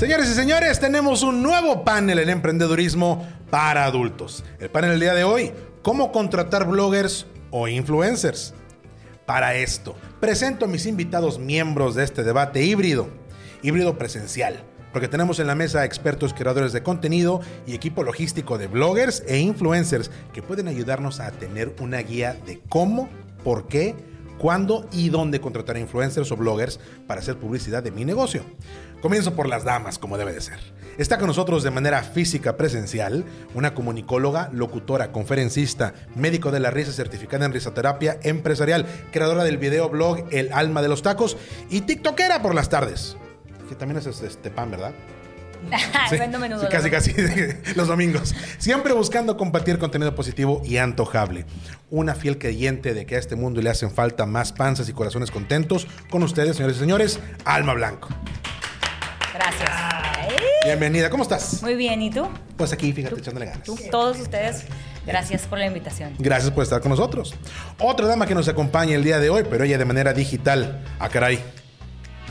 Señores y señores, tenemos un nuevo panel en emprendedurismo para adultos. El panel del día de hoy, cómo contratar bloggers o influencers. Para esto, presento a mis invitados miembros de este debate híbrido, híbrido presencial, porque tenemos en la mesa expertos creadores de contenido y equipo logístico de bloggers e influencers que pueden ayudarnos a tener una guía de cómo, por qué, cuándo y dónde contratar influencers o bloggers para hacer publicidad de mi negocio. Comienzo por las damas, como debe de ser. Está con nosotros de manera física presencial una comunicóloga, locutora, conferencista, médico de la risa certificada en risoterapia empresarial, creadora del video blog El Alma de los Tacos y tiktokera por las tardes. Que también es este pan, ¿verdad? Sí, menudo. Sí, casi, casi los domingos. Siempre buscando compartir contenido positivo y antojable. Una fiel creyente de que a este mundo le hacen falta más panzas y corazones contentos. Con ustedes, señores y señores, Alma Blanco. Gracias. Bienvenida, ¿cómo estás? Muy bien, ¿y tú? Pues aquí, fíjate, echándole ganas. ¿Tú? Todos ustedes, gracias por la invitación. Gracias por estar con nosotros. Otra dama que nos acompaña el día de hoy, pero ella de manera digital. Ah, caray.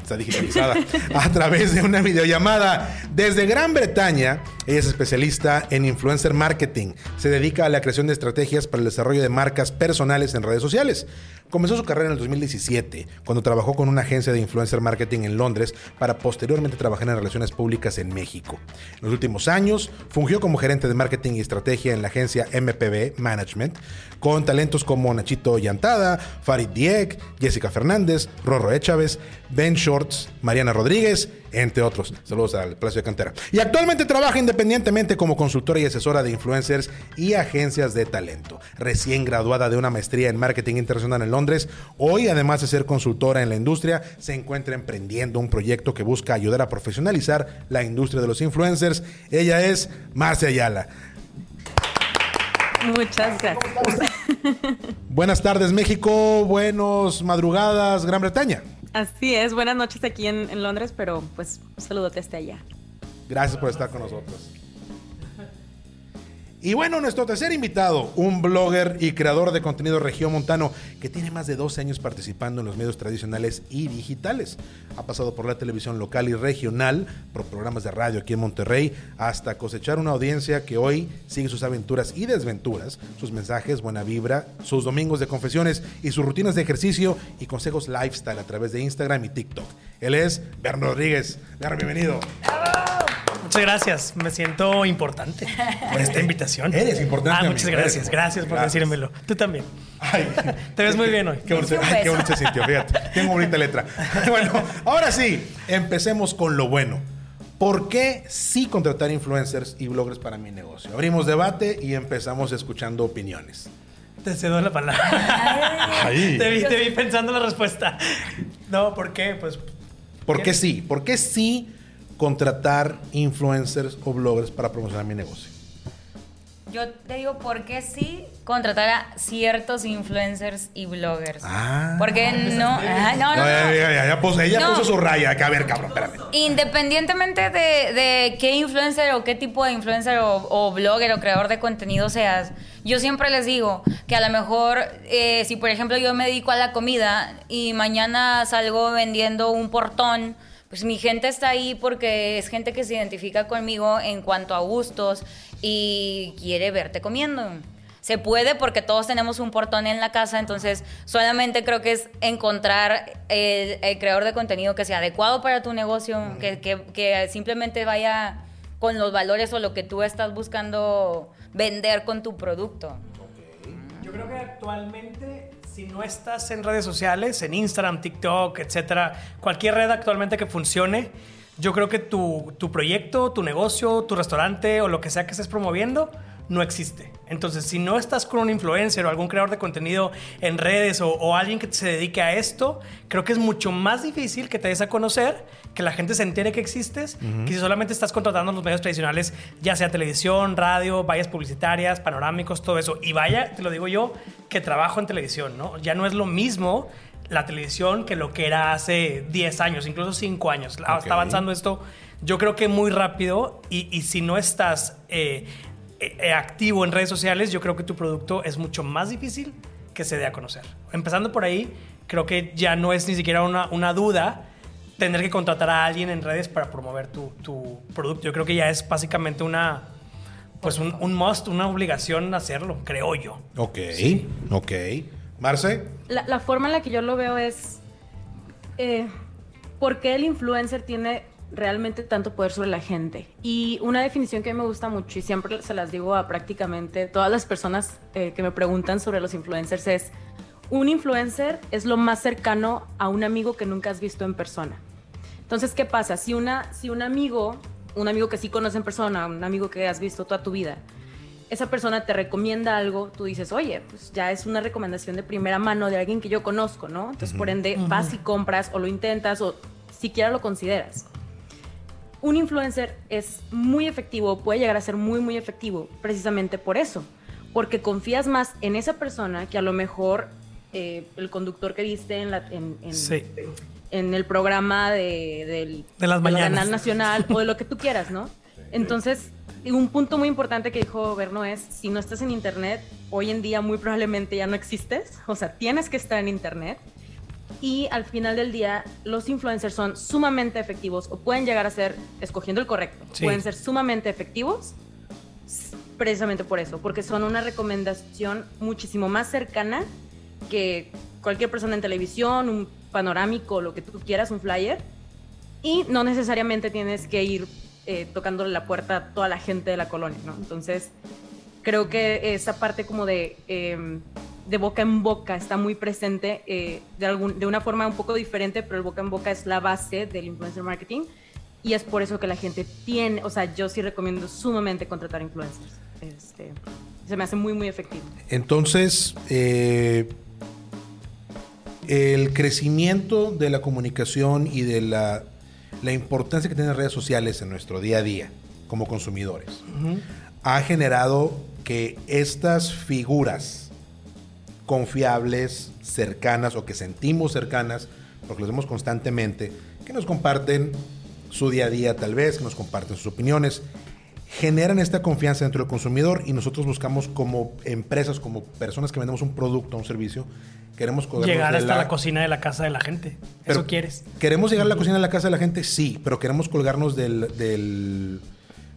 Está digitalizada. a través de una videollamada desde Gran Bretaña. Ella es especialista en influencer marketing. Se dedica a la creación de estrategias para el desarrollo de marcas personales en redes sociales. Comenzó su carrera en el 2017, cuando trabajó con una agencia de influencer marketing en Londres para posteriormente trabajar en relaciones públicas en México. En los últimos años, fungió como gerente de marketing y estrategia en la agencia MPB Management, con talentos como Nachito Llantada, Farid Diek, Jessica Fernández, Rorro Echávez, Ben Shorts, Mariana Rodríguez, entre otros. Saludos al Palacio de Cantera. Y actualmente trabaja independientemente como consultora y asesora de influencers y agencias de talento. Recién graduada de una maestría en marketing internacional en Londres, hoy además de ser consultora en la industria, se encuentra emprendiendo un proyecto que busca ayudar a profesionalizar la industria de los influencers. Ella es Marcia Ayala. Muchas gracias. Buenas tardes México, buenos madrugadas Gran Bretaña. Así es, buenas noches aquí en, Londres, pero pues un saludote hasta allá. Gracias por estar con nosotros. Y bueno, nuestro tercer invitado, un blogger y creador de contenido regiomontano que tiene más de 12 años participando en los medios tradicionales y digitales. Ha pasado por la televisión local y regional, por programas de radio aquí en Monterrey, hasta cosechar una audiencia que hoy sigue sus aventuras y desventuras, sus mensajes, buena vibra, sus domingos de confesiones y sus rutinas de ejercicio y consejos lifestyle a través de Instagram y TikTok. Él es Berno Rodríguez. Berno, bienvenido. Muchas gracias, me siento importante por esta invitación. Eres importante. Ah, muchas amigo, gracias, eres gracias por Gracias. decírmelo. Tú también. Ay, Te ves muy bien hoy. Qué bonito, ay, qué bonito se sintió, fíjate. Tengo bonita letra. Bueno, ahora sí, empecemos con lo bueno. ¿Por qué sí contratar influencers y bloggers para mi negocio? Abrimos debate y empezamos escuchando opiniones. Te cedo la palabra. Ay. Te vi, te vi pensando la respuesta. No, ¿por qué? Pues ¿Por qué sí? ¿Por qué sí contratar influencers o bloggers para promocionar mi negocio? Yo te digo, ¿por qué sí contratar a ciertos influencers y bloggers? Ah. Porque no, ah, no, no, No, ya, ya, ya, ella puso su raya. Acá, a ver, cabrón, espérame. Independientemente de, de qué influencer o qué tipo de influencer o, o blogger o creador de contenido seas, yo siempre les digo que a lo mejor, eh, si por ejemplo yo me dedico a la comida y mañana salgo vendiendo un portón, pues mi gente está ahí porque es gente que se identifica conmigo en cuanto a gustos y quiere verte comiendo. Se puede porque todos tenemos un portón en la casa, entonces solamente creo que es encontrar el, el creador de contenido que sea adecuado para tu negocio, que, que- que simplemente vaya con los valores o lo que tú estás buscando vender con tu producto. yo creo que actualmente, si no estás en redes sociales, en Instagram, TikTok, etcétera, cualquier red actualmente que funcione, Yo creo que tu, tu proyecto, tu negocio, tu restaurante o lo que sea que estés promoviendo no existe. Entonces, si no estás con un influencer o algún creador de contenido en redes o, o alguien que se dedique a esto, creo que es mucho más difícil que te des a conocer, que la gente se entere que existes, que si solamente estás contratando los medios tradicionales, ya sea televisión, radio, vallas publicitarias, panorámicos, todo eso. Y vaya, te lo digo yo, que trabajo en televisión, ¿no? Ya no es lo mismo la televisión que lo que era hace 10 años, incluso 5 años. Está avanzando esto, yo creo que muy rápido y, y si no estás eh, activo en redes sociales, yo creo que tu producto es mucho más difícil que se dé a conocer. Empezando por ahí, creo que ya no es ni siquiera una, una duda tener que contratar a alguien en redes para promover tu, tu producto. Yo creo que ya es básicamente una, pues un, un must, una obligación hacerlo, creo yo. Ok, ok. Marce, La, la forma en la que yo lo veo es eh, por qué el influencer tiene realmente tanto poder sobre la gente. Y una definición que a mí me gusta mucho y siempre se las digo a prácticamente todas las personas eh, que me preguntan sobre los influencers es, un influencer es lo más cercano a un amigo que nunca has visto en persona. Entonces, ¿qué pasa? Si, una, si un amigo, un amigo que sí conoce en persona, un amigo que has visto toda tu vida, esa persona te recomienda algo, tú dices, oye, pues ya es una recomendación de primera mano de alguien que yo conozco, ¿no? Entonces, por ende, vas y compras o lo intentas o siquiera lo consideras. Un influencer es muy efectivo, puede llegar a ser muy, muy efectivo, precisamente por eso, porque confías más en esa persona que a lo mejor eh, el conductor que viste en, la, en, en- Sí. en el programa de, del- De las del canal nacional o de lo que tú quieras, ¿no? Entonces, un punto muy importante que dijo Berno es, si no estás en internet, hoy en día muy probablemente ya no existes, o sea, tienes que estar en internet. Y al final del día, los influencers son sumamente efectivos o pueden llegar a ser, escogiendo el correcto, Sí. pueden ser sumamente efectivos precisamente por eso, porque son una recomendación muchísimo más cercana que cualquier persona en televisión, un panorámico, lo que tú quieras, un flyer. Y no necesariamente tienes que ir eh, tocándole la puerta a toda la gente de la colonia, ¿no? Entonces, creo que esa parte como de, eh, de boca en boca está muy presente eh, de, algún, de una forma un poco diferente, pero el boca en boca es la base del influencer marketing. Y es por eso que la gente tiene, o sea, yo sí recomiendo sumamente contratar influencers. Este, se me hace muy, muy efectivo. entonces, eh, el crecimiento de la comunicación y de la, la importancia que tienen las redes sociales en nuestro día a día como consumidores ha generado que estas figuras confiables, cercanas o que sentimos cercanas, porque los vemos constantemente, que nos comparten su día a día tal vez, que nos comparten sus opiniones, generan esta confianza dentro del consumidor y nosotros buscamos como empresas, como personas que vendemos un producto, un servicio, queremos Llegar hasta la... cocina de la casa de la gente. Pero Eso quieres. ¿Queremos llegar a la cocina de la casa de la gente? Sí, pero queremos colgarnos del, del-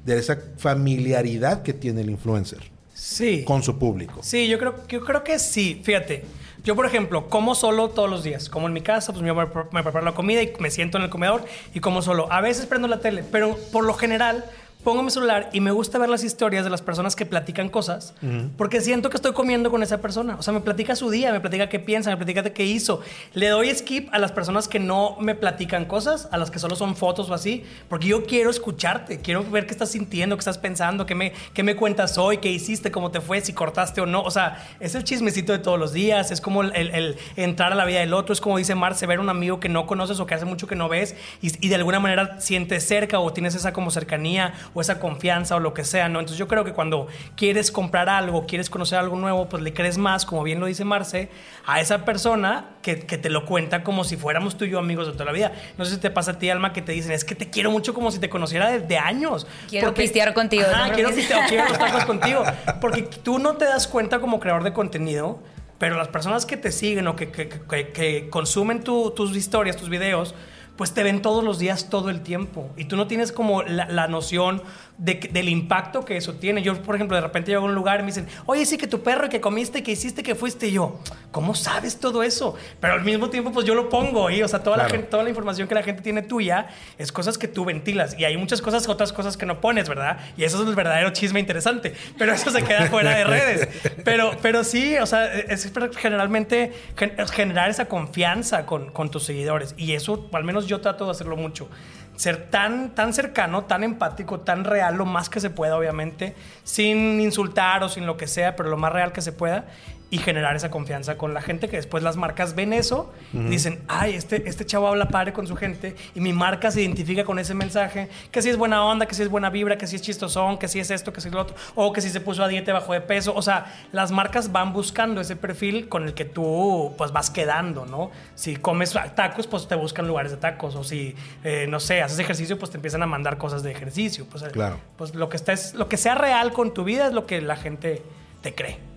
de esa familiaridad que tiene el influencer Sí. con su público. Sí, yo creo, yo creo que sí. Fíjate, yo por ejemplo, como solo todos los días. Como en mi casa, pues yo me, pre- me preparo la comida y me siento en el comedor y como solo. A veces prendo la tele, pero por lo general pongo mi celular y me gusta ver las historias de las personas que platican cosas porque siento que estoy comiendo con esa persona. O sea, me platica su día, me platica qué piensa, me platica qué hizo. Le doy skip a las personas que no me platican cosas, a las que solo son fotos o así, porque yo quiero escucharte, quiero ver qué estás sintiendo, qué estás pensando, qué me, qué me cuentas hoy, qué hiciste, cómo te fue, si cortaste o no. O sea, es el chismecito de todos los días, es como el, el- el entrar a la vida del otro, es como dice Marce, ver a un amigo que no conoces o que hace mucho que no ves y, y de alguna manera sientes cerca o tienes esa como cercanía o esa confianza o lo que sea, ¿no? Entonces yo creo que cuando quieres comprar algo, quieres conocer algo nuevo, pues le crees más, como bien lo dice Marce, a esa persona que, que te lo cuenta como si fuéramos tú y yo amigos de toda la vida. No sé si te pasa a ti, Alma, que te dicen, es que te quiero mucho como si te conociera desde años. Quiero pistear contigo, Ajá, ¿no? quiero Porque- pistear, quiero los tacos contigo. Porque tú no te das cuenta como creador de contenido, pero las personas que te siguen o que, que- que- que consumen tu- tus historias, tus videos, pues te ven todos los días, todo el tiempo. Y tú no tienes como la, la noción de del impacto que eso tiene. Yo, por ejemplo, de repente llego a un lugar y me dicen, oye, sí, que tu perro, y que comiste, que hiciste, que fuiste Y yo. ¿Cómo sabes todo eso? Pero al mismo tiempo, pues yo lo pongo ahí. O sea, toda, la, gente, toda la información que la gente tiene tuya es cosas que tú ventilas. Y hay muchas cosas, otras cosas que no pones, ¿verdad? Y eso es el verdadero chisme interesante. Pero eso se queda fuera de redes. Pero, pero sí, o sea, es generalmente gen- generar esa confianza con, con tus seguidores. Y eso, al menos yo trato de hacerlo mucho. ser tan, tan cercano, tan empático, tan real, lo más que se pueda, obviamente, sin insultar o sin lo que sea, pero lo más real que se pueda y generar esa confianza con la gente que después las marcas ven eso y dicen, ay, este, este chavo habla padre con su gente y mi marca se identifica con ese mensaje, que si es buena onda, que si es buena vibra, que si es chistosón, que si es esto, que si es lo otro, o que si se puso a dieta y bajó de peso. O sea, las marcas van buscando ese perfil con el que tú pues vas quedando, ¿no? Si comes tacos, pues te buscan lugares de tacos, o si, eh, no sé, haces ejercicio, pues te empiezan a mandar cosas de ejercicio. Pues, Claro. Pues lo que, está es, lo que sea real con tu vida es lo que la gente te cree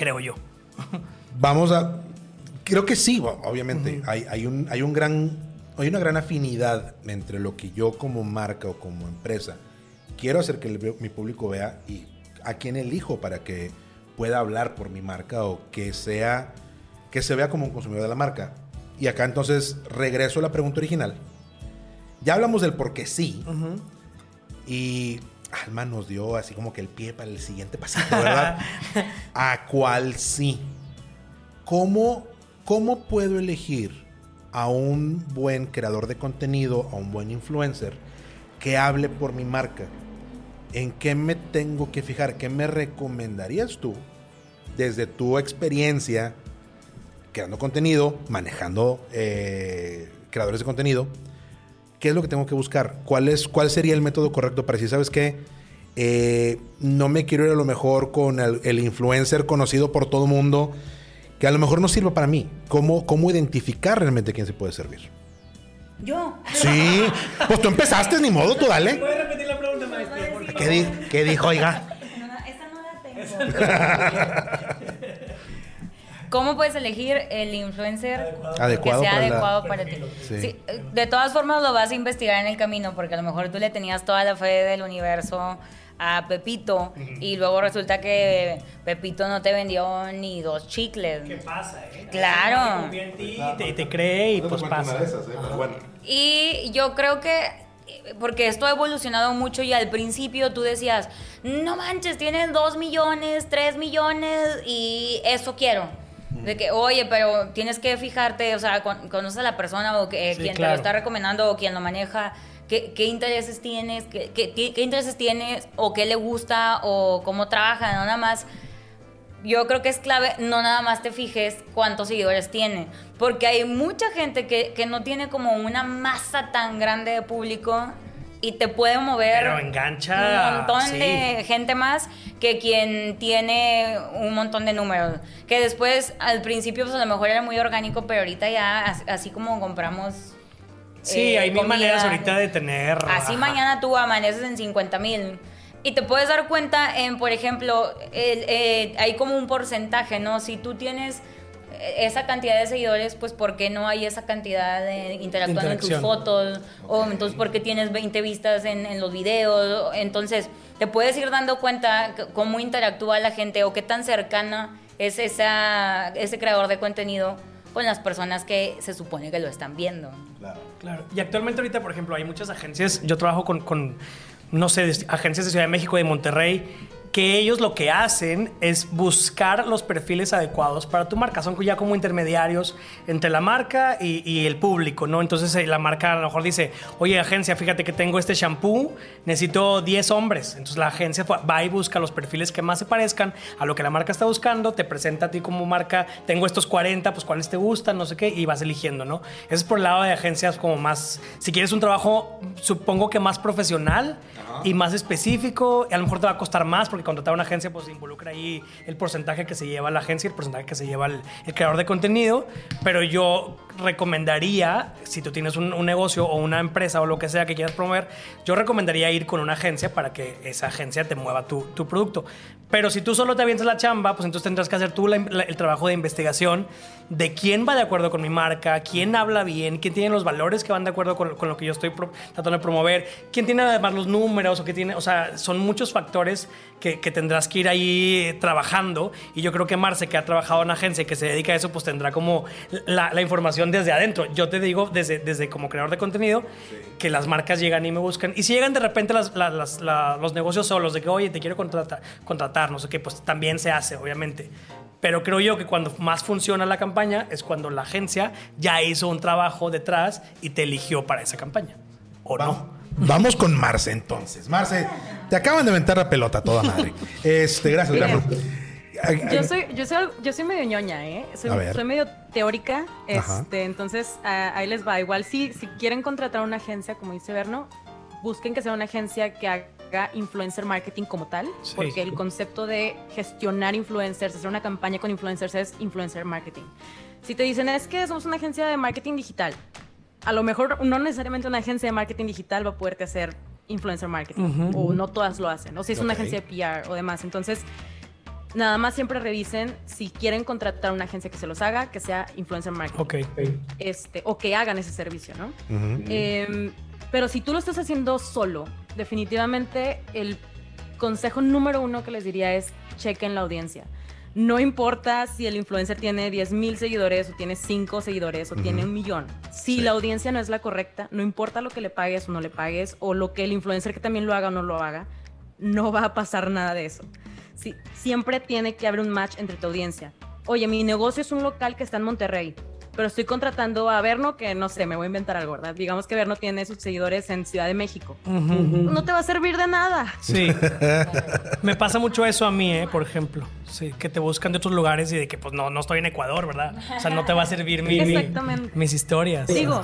creo yo. Vamos a. Creo que sí, obviamente. hay, hay, un, hay, un gran, hay una gran afinidad entre lo que yo como marca o como empresa quiero hacer que el- mi público vea y a quién elijo para que pueda hablar por mi marca o que sea que se vea como un consumidor de la marca. Y acá entonces regreso a la pregunta original. Ya hablamos del por qué sí. Y Alma nos dio así como que el pie para el siguiente pasito, ¿verdad? ¿A cuál sí? ¿Cómo, ¿Cómo puedo elegir a un buen creador de contenido, a un buen influencer que hable por mi marca? ¿En qué me tengo que fijar? ¿Qué me recomendarías tú desde tu experiencia creando contenido, manejando eh, creadores de contenido? ¿Qué es lo que tengo que buscar? ¿Cuál, es, cuál sería el método correcto para decir, sabes qué? Eh, no me quiero ir a lo mejor con el, el influencer conocido por todo el mundo, que a lo mejor no sirva para mí. ¿Cómo, ¿Cómo identificar realmente quién se puede servir? Yo. Sí, pues tú empezaste, ni modo, tú dale. ¿Puedes repetir la pregunta, maestro? ¿Qué, di- qué dijo, oiga? No, no, esa no la tengo. ¿Cómo puedes elegir el influencer Adecuado que sea para la- adecuado para ti? Sí. Sí, eh, de todas formas lo vas a investigar en el camino porque a lo mejor tú le tenías toda la fe del universo a Pepito y luego resulta que Pepito no te vendió ni dos chicles. ¿Qué pasa, eh? Claro. Confía en ti, te, y te cree y pues pasa. Y yo creo que, porque esto ha evolucionado mucho y al principio tú decías, no manches, tienes dos millones, tres millones y eso quiero. De que, oye, pero tienes que fijarte, o sea, con- conoces a la persona o que, Sí, quien te lo está recomendando o quien lo maneja, qué, qué intereses tienes, qué, qué- qué- qué intereses tienes o qué le gusta o cómo trabaja, no nada más yo creo que es clave no nada más te fijes cuántos seguidores tiene, porque hay mucha gente que, que no tiene como una masa tan grande de público y te puede mover Pero engancha, un montón sí. de gente más que quien tiene un montón de números. Que después, al principio, pues a lo mejor era muy orgánico, pero ahorita ya, as- así como compramos. Sí, eh, hay mil comida, maneras ahorita de tener. Así ajá. mañana tú amaneces en 50 mil. Y te puedes dar cuenta en, por ejemplo, el- eh, hay como un porcentaje, ¿no? Si tú tienes esa cantidad de seguidores, pues ¿por qué no hay esa cantidad de interactuando en tus fotos? O entonces ¿por qué tienes 20 vistas en, en los videos? Entonces te puedes ir dando cuenta cómo interactúa la gente o qué tan cercana es esa, ese creador de contenido con las personas que se supone que lo están viendo. Claro. Y actualmente ahorita, por ejemplo, hay muchas agencias. Yo trabajo con, con, no sé, agencias de Ciudad de México, de Monterrey, que ellos lo que hacen es buscar los perfiles adecuados para tu marca. Son ya como intermediarios entre la marca y, y el público, ¿no? Entonces eh, la marca a lo mejor dice, oye, agencia, fíjate que tengo este shampoo, necesito 10 hombres. Entonces la agencia va y busca los perfiles que más se parezcan a lo que la marca está buscando, te presenta a ti como marca, tengo estos 40, pues cuáles te gustan, no sé qué, y vas eligiendo, ¿no? Eso es por el lado de agencias como más, si quieres un trabajo, supongo que más profesional y más específico, y a lo mejor te va a costar más porque contratar una agencia pues involucra ahí el porcentaje que se lleva la agencia y el porcentaje que se lleva el creador de contenido, pero yo recomendaría, si tú tienes un, un negocio o una empresa o lo que sea que quieras promover, yo recomendaría ir con una agencia para que esa agencia te mueva tu, tu producto. Pero si tú solo te avientas la chamba, pues entonces tendrás que hacer tú la- la- el trabajo de investigación de quién va de acuerdo con mi marca, quién habla bien, quién tiene los valores que van de acuerdo con, con lo que yo estoy pro- tratando de promover, quién tiene además los números o que tiene, o sea, son muchos factores que, que tendrás que ir ahí trabajando. Y yo creo que Marce, que ha trabajado en agencia y que se dedica a eso, pues tendrá como la, la información desde adentro. Yo te digo, desde, desde como creador de contenido, que las marcas llegan y me buscan. Y si llegan de repente las- las- las- la- los negocios solos, de que, oye, te quiero contratar, contratar, no sé qué, pues también se hace, obviamente. Pero creo yo que cuando más funciona la campaña es cuando la agencia ya hizo un trabajo detrás y te eligió para esa campaña. o Vamos, no. vamos con Marce entonces. Marce, te acaban de aventar la pelota toda madre. Este, gracias. Yo soy, yo soy, yo soy medio ñoña, ¿eh? Soy, soy medio teórica. Ajá. Este, entonces, ah, ahí les va. Igual si, si quieren contratar una agencia, como dice Berno, busquen que sea una agencia que haga influencer marketing como tal, Sí. porque el concepto de gestionar influencers, hacer una campaña con influencers es influencer marketing. Si te dicen es que somos una agencia de marketing digital, a lo mejor no necesariamente una agencia de marketing digital va a poderte hacer influencer marketing, o no todas lo hacen, o si es una agencia de PR o demás. Entonces, nada más siempre revisen si quieren contratar una agencia que se los haga, que sea influencer marketing Ok. este, o que hagan ese servicio, ¿no? Ujú. Em, pero si tú lo estás haciendo solo, definitivamente el consejo número uno que les diría es chequen la audiencia. No importa si el influencer tiene 10 mil seguidores o tiene 5 seguidores o tiene un millón. Si Sí. la audiencia no es la correcta, no importa lo que le pagues o no le pagues, o lo que el influencer que también lo haga o no lo haga, no va a pasar nada de eso. Sí, siempre tiene que haber un match entre tu audiencia. Oye, mi negocio es un local que está en Monterrey, pero estoy contratando a Verno, que no sé, me voy a inventar algo, ¿verdad? Digamos que Verno tiene sus seguidores en Ciudad de México. No te va a servir de nada. Sí. Me pasa mucho eso a mí, ¿eh? por ejemplo. Sí, que te buscan de otros lugares y de que pues no, no estoy en Ecuador, ¿verdad? O sea, no te va a servir mi- mi- Exactamente. mis historias. Digo,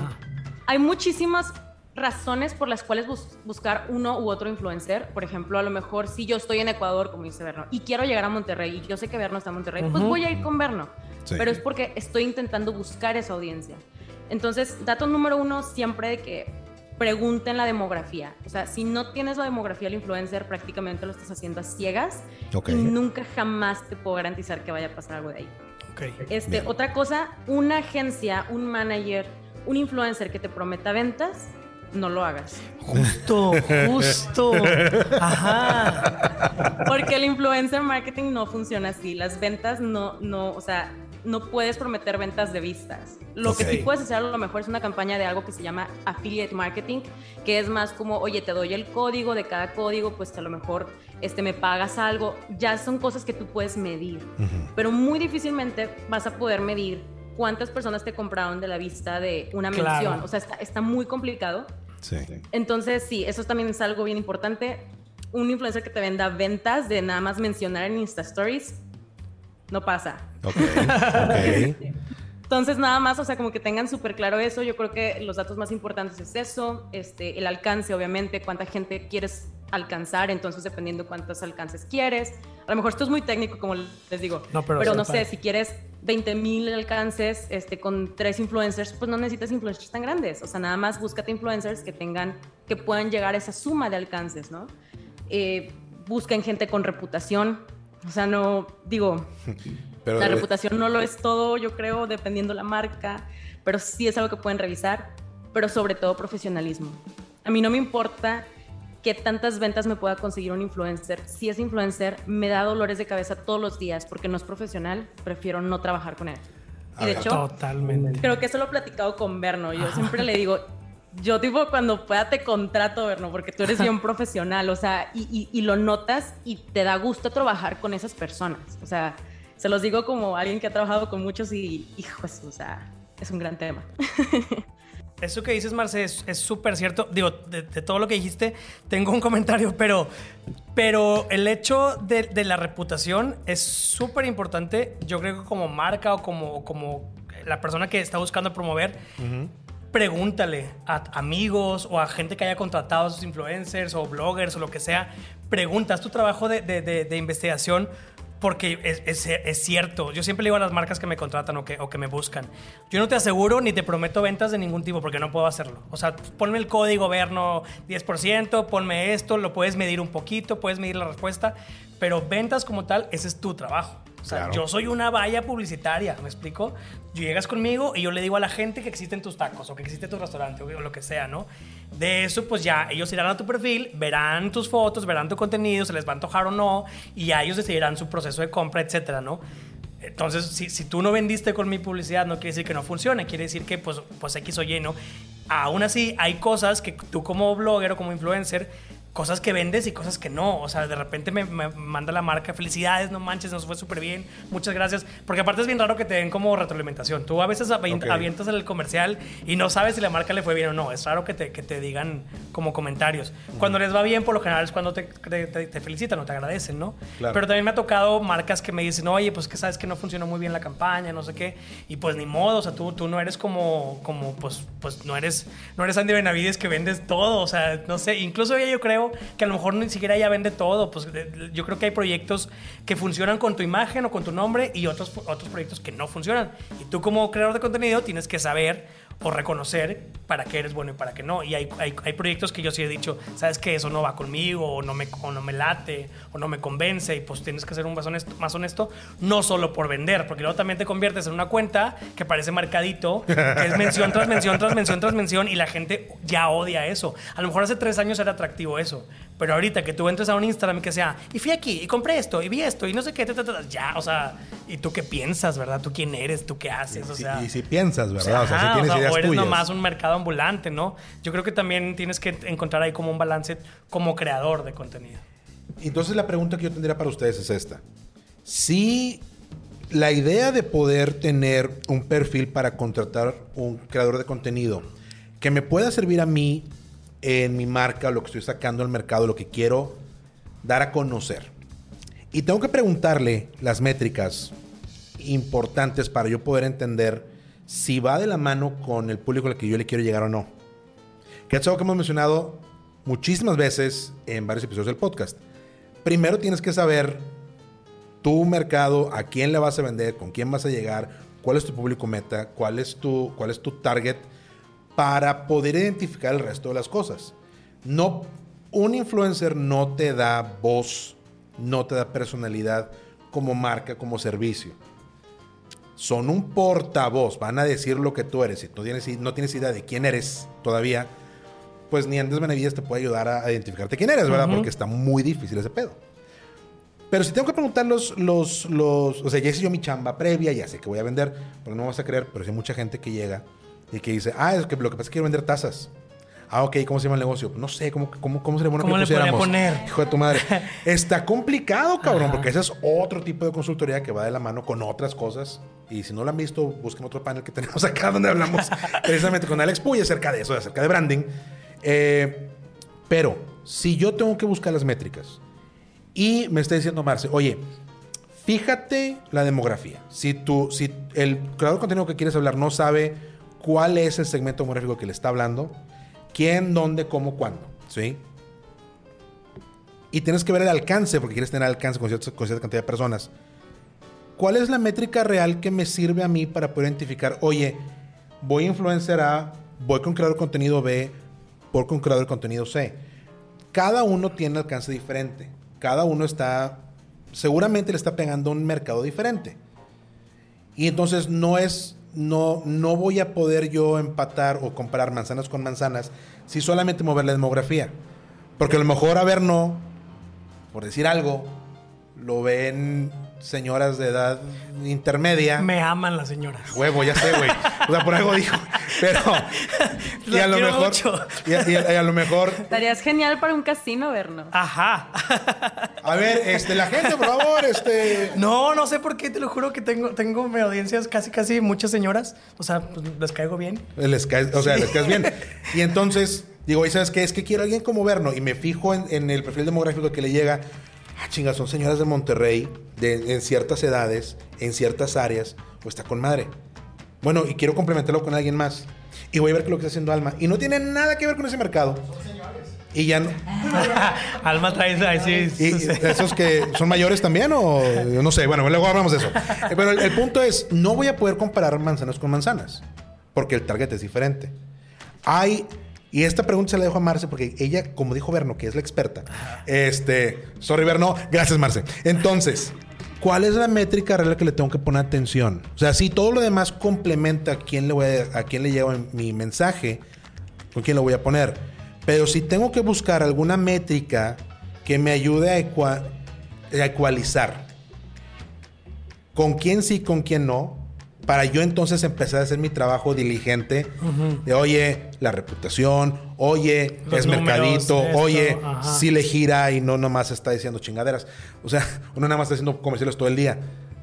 hay muchísimas razones por las cuales bus- buscar uno u otro influencer. Por ejemplo, a lo mejor si yo estoy en Ecuador, como dice Verno, y quiero llegar a Monterrey, y yo sé que Verno está en Monterrey, pues voy a ir con Verno. Sí. Pero es porque estoy intentando buscar esa audiencia. Entonces, dato número uno, siempre de que pregunten la demografía. O sea, si no tienes la demografía del influencer, prácticamente lo estás haciendo a ciegas Ok. y nunca jamás te puedo garantizar que vaya a pasar algo de ahí. Ok. Este, Bien. otra cosa, una agencia, un manager, un influencer que te prometa ventas, no lo hagas. Justo, justo. Ajá. Porque el influencer marketing no funciona así. Las ventas no, no, o sea, no puedes prometer ventas de vistas. Lo que sí puedes hacer a lo mejor es una campaña de algo que se llama affiliate marketing, que es más como, oye, te doy el código de cada código, pues a lo mejor este, me pagas algo. Ya son cosas que tú puedes medir. Pero muy difícilmente vas a poder medir cuántas personas te compraron de la vista de una Claro. mención. O sea, está, está muy complicado. Sí. Entonces, sí, eso también es algo bien importante. Un influencer que te venda ventas de nada más mencionar en Insta Stories, no pasa. Ok. Entonces, nada más, o sea, como que tengan súper claro eso. Yo creo que los datos más importantes es eso, este, el alcance, obviamente, cuánta gente quieres alcanzar, entonces dependiendo cuántos alcances quieres. A lo mejor esto es muy técnico, como les digo, No, pero está no sé, si quieres 20 mil alcances este, con tres influencers, pues no necesitas influencers tan grandes. O sea, nada más búscate influencers que tengan, que puedan llegar a esa suma de alcances, ¿no? Eh, busquen gente con reputación. O sea, no, digo, Pero, la eh, reputación no lo es todo, yo creo, dependiendo la marca, pero sí es algo que pueden revisar, pero sobre todo profesionalismo. A mí no me importa qué tantas ventas me pueda conseguir un influencer. Si es influencer, me da dolores de cabeza todos los días porque no es profesional, prefiero no trabajar con él. Y de hecho, Totalmente. creo que eso lo he platicado con Berno. Yo siempre le digo, yo tipo cuando pueda te contrato, Berno, porque tú eres bien profesional, o sea, y, y- y lo notas y te da gusto trabajar con esas personas. O sea, se los digo como alguien que ha trabajado con muchos y, hijos, o sea, es un gran tema. Eso que dices, Marce, es súper cierto. Digo, de, de todo lo que dijiste, tengo un comentario, pero, pero el hecho de, de la reputación es súper importante. Yo creo que como marca o como, como la persona que está buscando promover, pregúntale a amigos o a gente que haya contratado a sus influencers o bloggers o lo que sea. Preguntas tu trabajo de investigación porque es, es- cierto. Yo siempre le digo a las marcas que me contratan o que, o que me buscan. Yo no te aseguro ni te prometo ventas de ningún tipo porque no puedo hacerlo. O sea, ponme el código Verno 10%, ponme esto, lo puedes medir un poquito, puedes medir la respuesta, pero ventas como tal, ese es tu trabajo. O sea, Claro. yo soy una valla publicitaria, ¿me explico? Yo llegas conmigo y yo le digo a la gente que existen tus tacos o que existe tu restaurante o lo que sea, ¿no? De eso, pues ya ellos irán a tu perfil, verán tus fotos, verán tu contenido, se les va a antojar o no, y ya ellos decidirán su proceso de compra, etcétera, ¿no? Entonces, si, si tú no vendiste con mi publicidad, no quiere decir que no funcione, quiere decir que, pues, pues X o Y, ¿no? Aún así, hay cosas que tú como blogger o como influencer cosas que vendes y cosas que no. O sea, de repente me, me manda la marca, felicidades, no manches, nos fue súper bien, muchas gracias. Porque aparte es bien raro que te den como retroalimentación. Tú a veces avi- Ok. avientas el comercial y no sabes si la marca le fue bien o no. Es raro que te, que te digan como comentarios. Cuando les va bien, por lo general es cuando te, te, te- felicitan o te agradecen, ¿no? Claro. Pero también me ha tocado marcas que me dicen, oye, pues que sabes que no funcionó muy bien la campaña, no sé qué. Y pues ni modo, o sea, tú, tú no eres como, como pues, pues no eres, no eres Andy Benavides que vendes todo, o sea, no sé. Incluso yo creo que a lo mejor ni siquiera ella vende todo. Pues yo creo que hay proyectos que funcionan con tu imagen o con tu nombre y otros, otros proyectos que no funcionan. Y tú como creador de contenido tienes que saber o reconocer para qué eres bueno y para qué no. Y hay, hay, proyectos que yo sí he dicho, sabes que eso no va conmigo, o no, me, o no me late, o no me convence, y pues tienes que ser un más honesto, más honesto, no solo por vender, porque luego también te conviertes en una cuenta que parece marcadito, que es mención tras mención, tras mención, tras mención, y la gente ya odia eso. A lo mejor hace tres años era atractivo eso, pero ahorita que tú entres a un Instagram y que sea, y fui aquí, y compré esto, y vi esto, y no sé qué, ta, ta, ta, ya, o sea, ¿y tú qué piensas, verdad? ¿Tú quién eres? ¿Tú qué haces? O sea, y si piensas, ¿verdad? O sea, Ajá, si tienes o sea, ideas o eres tuyas. nomás un mercado ambulante, ¿no? Yo creo que también tienes que encontrar ahí como un balance como creador de contenido. Entonces la pregunta que yo tendría para ustedes es esta. Si la idea de poder tener un perfil para contratar un creador de contenido que me pueda servir a mí en mi marca, lo que estoy sacando al mercado, lo que quiero dar a conocer. Y tengo que preguntarle las métricas importantes para yo poder entender si va de la mano con el público al que yo le quiero llegar o no. Que es algo que hemos mencionado muchísimas veces en varios episodios del podcast. Primero tienes que saber tu mercado, a quién le vas a vender, con quién vas a llegar, cuál es tu público meta, cuál es tu, cuál es tu target, para poder identificar el resto de las cosas. No, un influencer no te da voz, no te da personalidad como marca, como servicio. Son un portavoz, van a decir lo que tú eres. Si tú tienes, no tienes idea de quién eres todavía, pues ni Andrés Benavides te puede ayudar a, identificarte quién eres, ¿verdad? Porque está muy difícil ese pedo. Pero si tengo que preguntar los, los, los, o sea, ya hice yo mi chamba previa, ya sé que voy a vender, pero no me vas a creer, pero hay mucha gente que llega y que dice, ah, es que lo que pasa es que quiero vender tazas. Ah, ok, ¿cómo se llama el negocio? No sé, ¿cómo, cómo, cómo sería bueno ¿Cómo que pusiéramos? poner? Hijo de tu madre. Está complicado, cabrón, porque ese es otro tipo de consultoría que va de la mano con otras cosas. Y si no lo han visto, busquen otro panel que tenemos acá donde hablamos precisamente con Alex Puy acerca de eso, acerca de branding. Eh, pero si yo tengo que buscar las métricas y me está diciendo Marce, oye, fíjate la demografía. Si, tú, si el creador de contenido que quieres hablar no sabe cuál es el segmento demográfico que le está hablando, quién, dónde, cómo, cuándo, ¿sí? Y tienes que ver el alcance, porque quieres tener alcance con cierta, cantidad de personas. ¿Cuál es la métrica real que me sirve a mí para poder identificar, oye, voy a influencer A, voy con creador de contenido B, voy con creador de contenido C? Cada uno tiene alcance diferente. Cada uno está, seguramente le está pegando un mercado diferente. Y entonces no es, no, no voy a poder yo empatar o comparar manzanas con manzanas si solamente mover la demografía. Porque a lo mejor, a ver, no, por decir algo, lo ven señoras de edad intermedia. Me aman las señoras. Huevo, ya sé, güey. O sea, por algo dijo. Pero. Y a lo mejor. mucho. Y a, y a- y a lo mejor. Estarías genial para un casino, Verno. Ajá. A ver, este, la gente, por favor, este. No, no sé por qué, te lo juro que tengo, tengo mi audiencias casi, casi muchas señoras. O sea, pues, les caigo bien. Les caes, o sea, les caes bien. Y entonces, digo, ¿y sabes qué? Es que quiero a alguien como Verno. Y me fijo en, en el perfil demográfico que le llega. Ah, chinga, son señoras de Monterrey, de, en ciertas edades, en ciertas áreas. O está con madre. Bueno, y quiero complementarlo con alguien más. Y voy a ver qué es lo que está haciendo Alma. Y no tiene nada que ver con ese mercado. Y ya no. Alma trae ahí sí. ¿Y sí. esos que son mayores también o no sé? Bueno, luego hablamos de eso. Eh, Pero el, el punto es, no voy a poder comparar manzanas con manzanas, porque el target es diferente. Hay, y esta pregunta se la dejo a Marce, porque ella, como dijo Berno, que es la experta, este, sorry Berno, gracias Marce. Entonces, ¿cuál es la métrica real que le tengo que poner atención? O sea, si todo lo demás complementa a quién le, voy a, a quién le llevo mi mensaje, ¿con quién lo voy a poner? Pero si tengo que buscar alguna métrica que me ayude a, ecua- a ecualizar con quién sí, con quién no, para yo entonces empezar a hacer mi trabajo diligente de, oye, la reputación, oye, Los es números, mercadito, esto, oye, ajá. si le gira y no nomás está diciendo chingaderas. O sea, uno nada más está haciendo comerciales todo el día.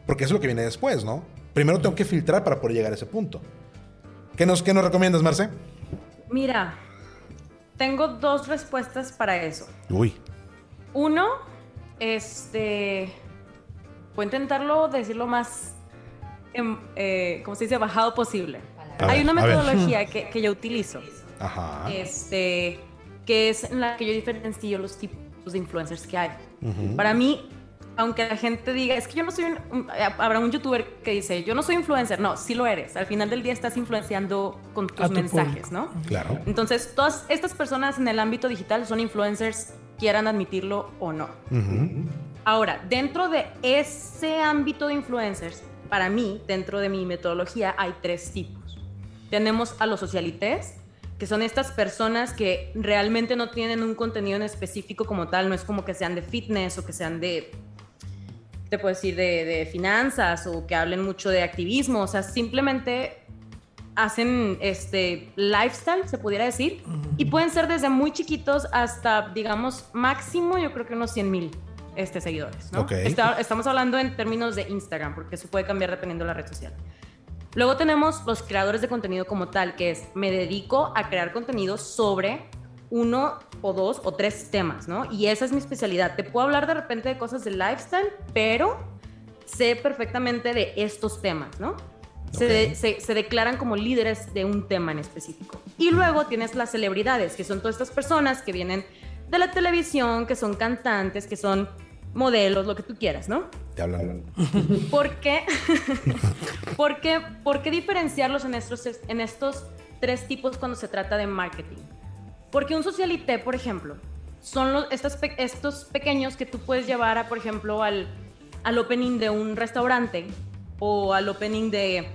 Porque eso es lo que viene después, ¿no? Primero tengo que filtrar para poder llegar a ese punto. ¿Qué nos, qué nos recomiendas, Marce? Mira, tengo dos respuestas para eso. Uy. Uno, este. Voy a intentarlo decirlo más. Em, eh, ¿Cómo se dice? Bajado posible. A Hay ver, una metodología que, que yo utilizo. Ajá. Este. Que es en la que yo diferencio los tipos de influencers que hay. Para mí, aunque la gente diga, es que yo no soy un, un- habrá un youtuber que dice, yo no soy influencer. No, sí lo eres. Al final del día estás influenciando con tus tu mensajes, público. ¿no? Claro. Entonces, todas estas personas en el ámbito digital son influencers, quieran admitirlo o no. Ahora, dentro de ese ámbito de influencers, para mí, dentro de mi metodología, hay tres tipos. Tenemos a los socialites, que son estas personas que realmente no tienen un contenido en específico como tal, no es como que sean de fitness o que sean de, te puedo decir, de, de finanzas o que hablen mucho de activismo, o sea, simplemente hacen este lifestyle, se pudiera decir, y pueden ser desde muy chiquitos hasta, digamos, máximo, yo creo que unos 100 mil este, seguidores. ¿no? Está- estamos hablando en términos de Instagram, porque eso puede cambiar dependiendo de la red social. Luego tenemos los creadores de contenido como tal, que es me dedico a crear contenido sobre uno o dos o tres temas, ¿no? Y esa es mi especialidad. Te puedo hablar de repente de cosas de lifestyle, pero sé perfectamente de estos temas, ¿no? Se- se declaran como líderes de un tema en específico. Y luego tienes las celebridades, que son todas estas personas que vienen de la televisión, que son cantantes, que son modelos, lo que tú quieras, ¿no? Te hablan. ¿Por qué? ¿Por qué, por qué diferenciarlos en estos, en estos tres tipos cuando se trata de marketing? Porque un socialité, por ejemplo, son los, estos, estos pequeños que tú puedes llevar, a, por ejemplo, al, al opening de un restaurante o al opening de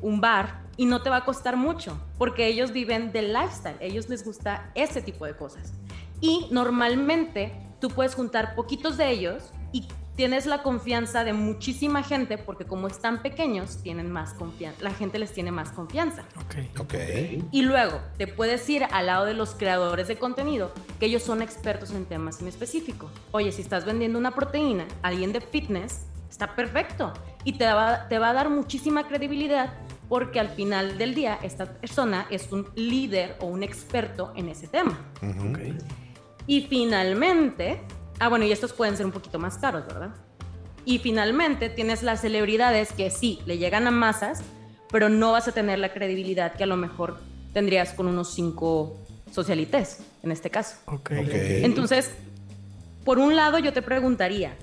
un bar y no te va a costar mucho, porque ellos viven del lifestyle, ellos les gusta ese tipo de cosas. Y normalmente tú puedes juntar poquitos de ellos y tienes la confianza de muchísima gente, porque como están pequeños, tienen más confianza, la gente les tiene más confianza. Ok. Ok. Y luego te puedes ir al lado de los creadores de contenido, que ellos son expertos en temas en específico. Oye, si estás vendiendo una proteína, alguien de fitness, está perfecto. Y te va, te va a dar muchísima credibilidad porque al final del día esta persona es un líder o un experto en ese tema. Ujú. Y finalmente, ah bueno, y estos pueden ser un poquito más caros, ¿verdad? Y finalmente tienes las celebridades que sí, le llegan a masas, pero no vas a tener la credibilidad que a lo mejor tendrías con unos cinco socialites, en este caso. Ok. Ok. Entonces, por un lado yo te preguntaría,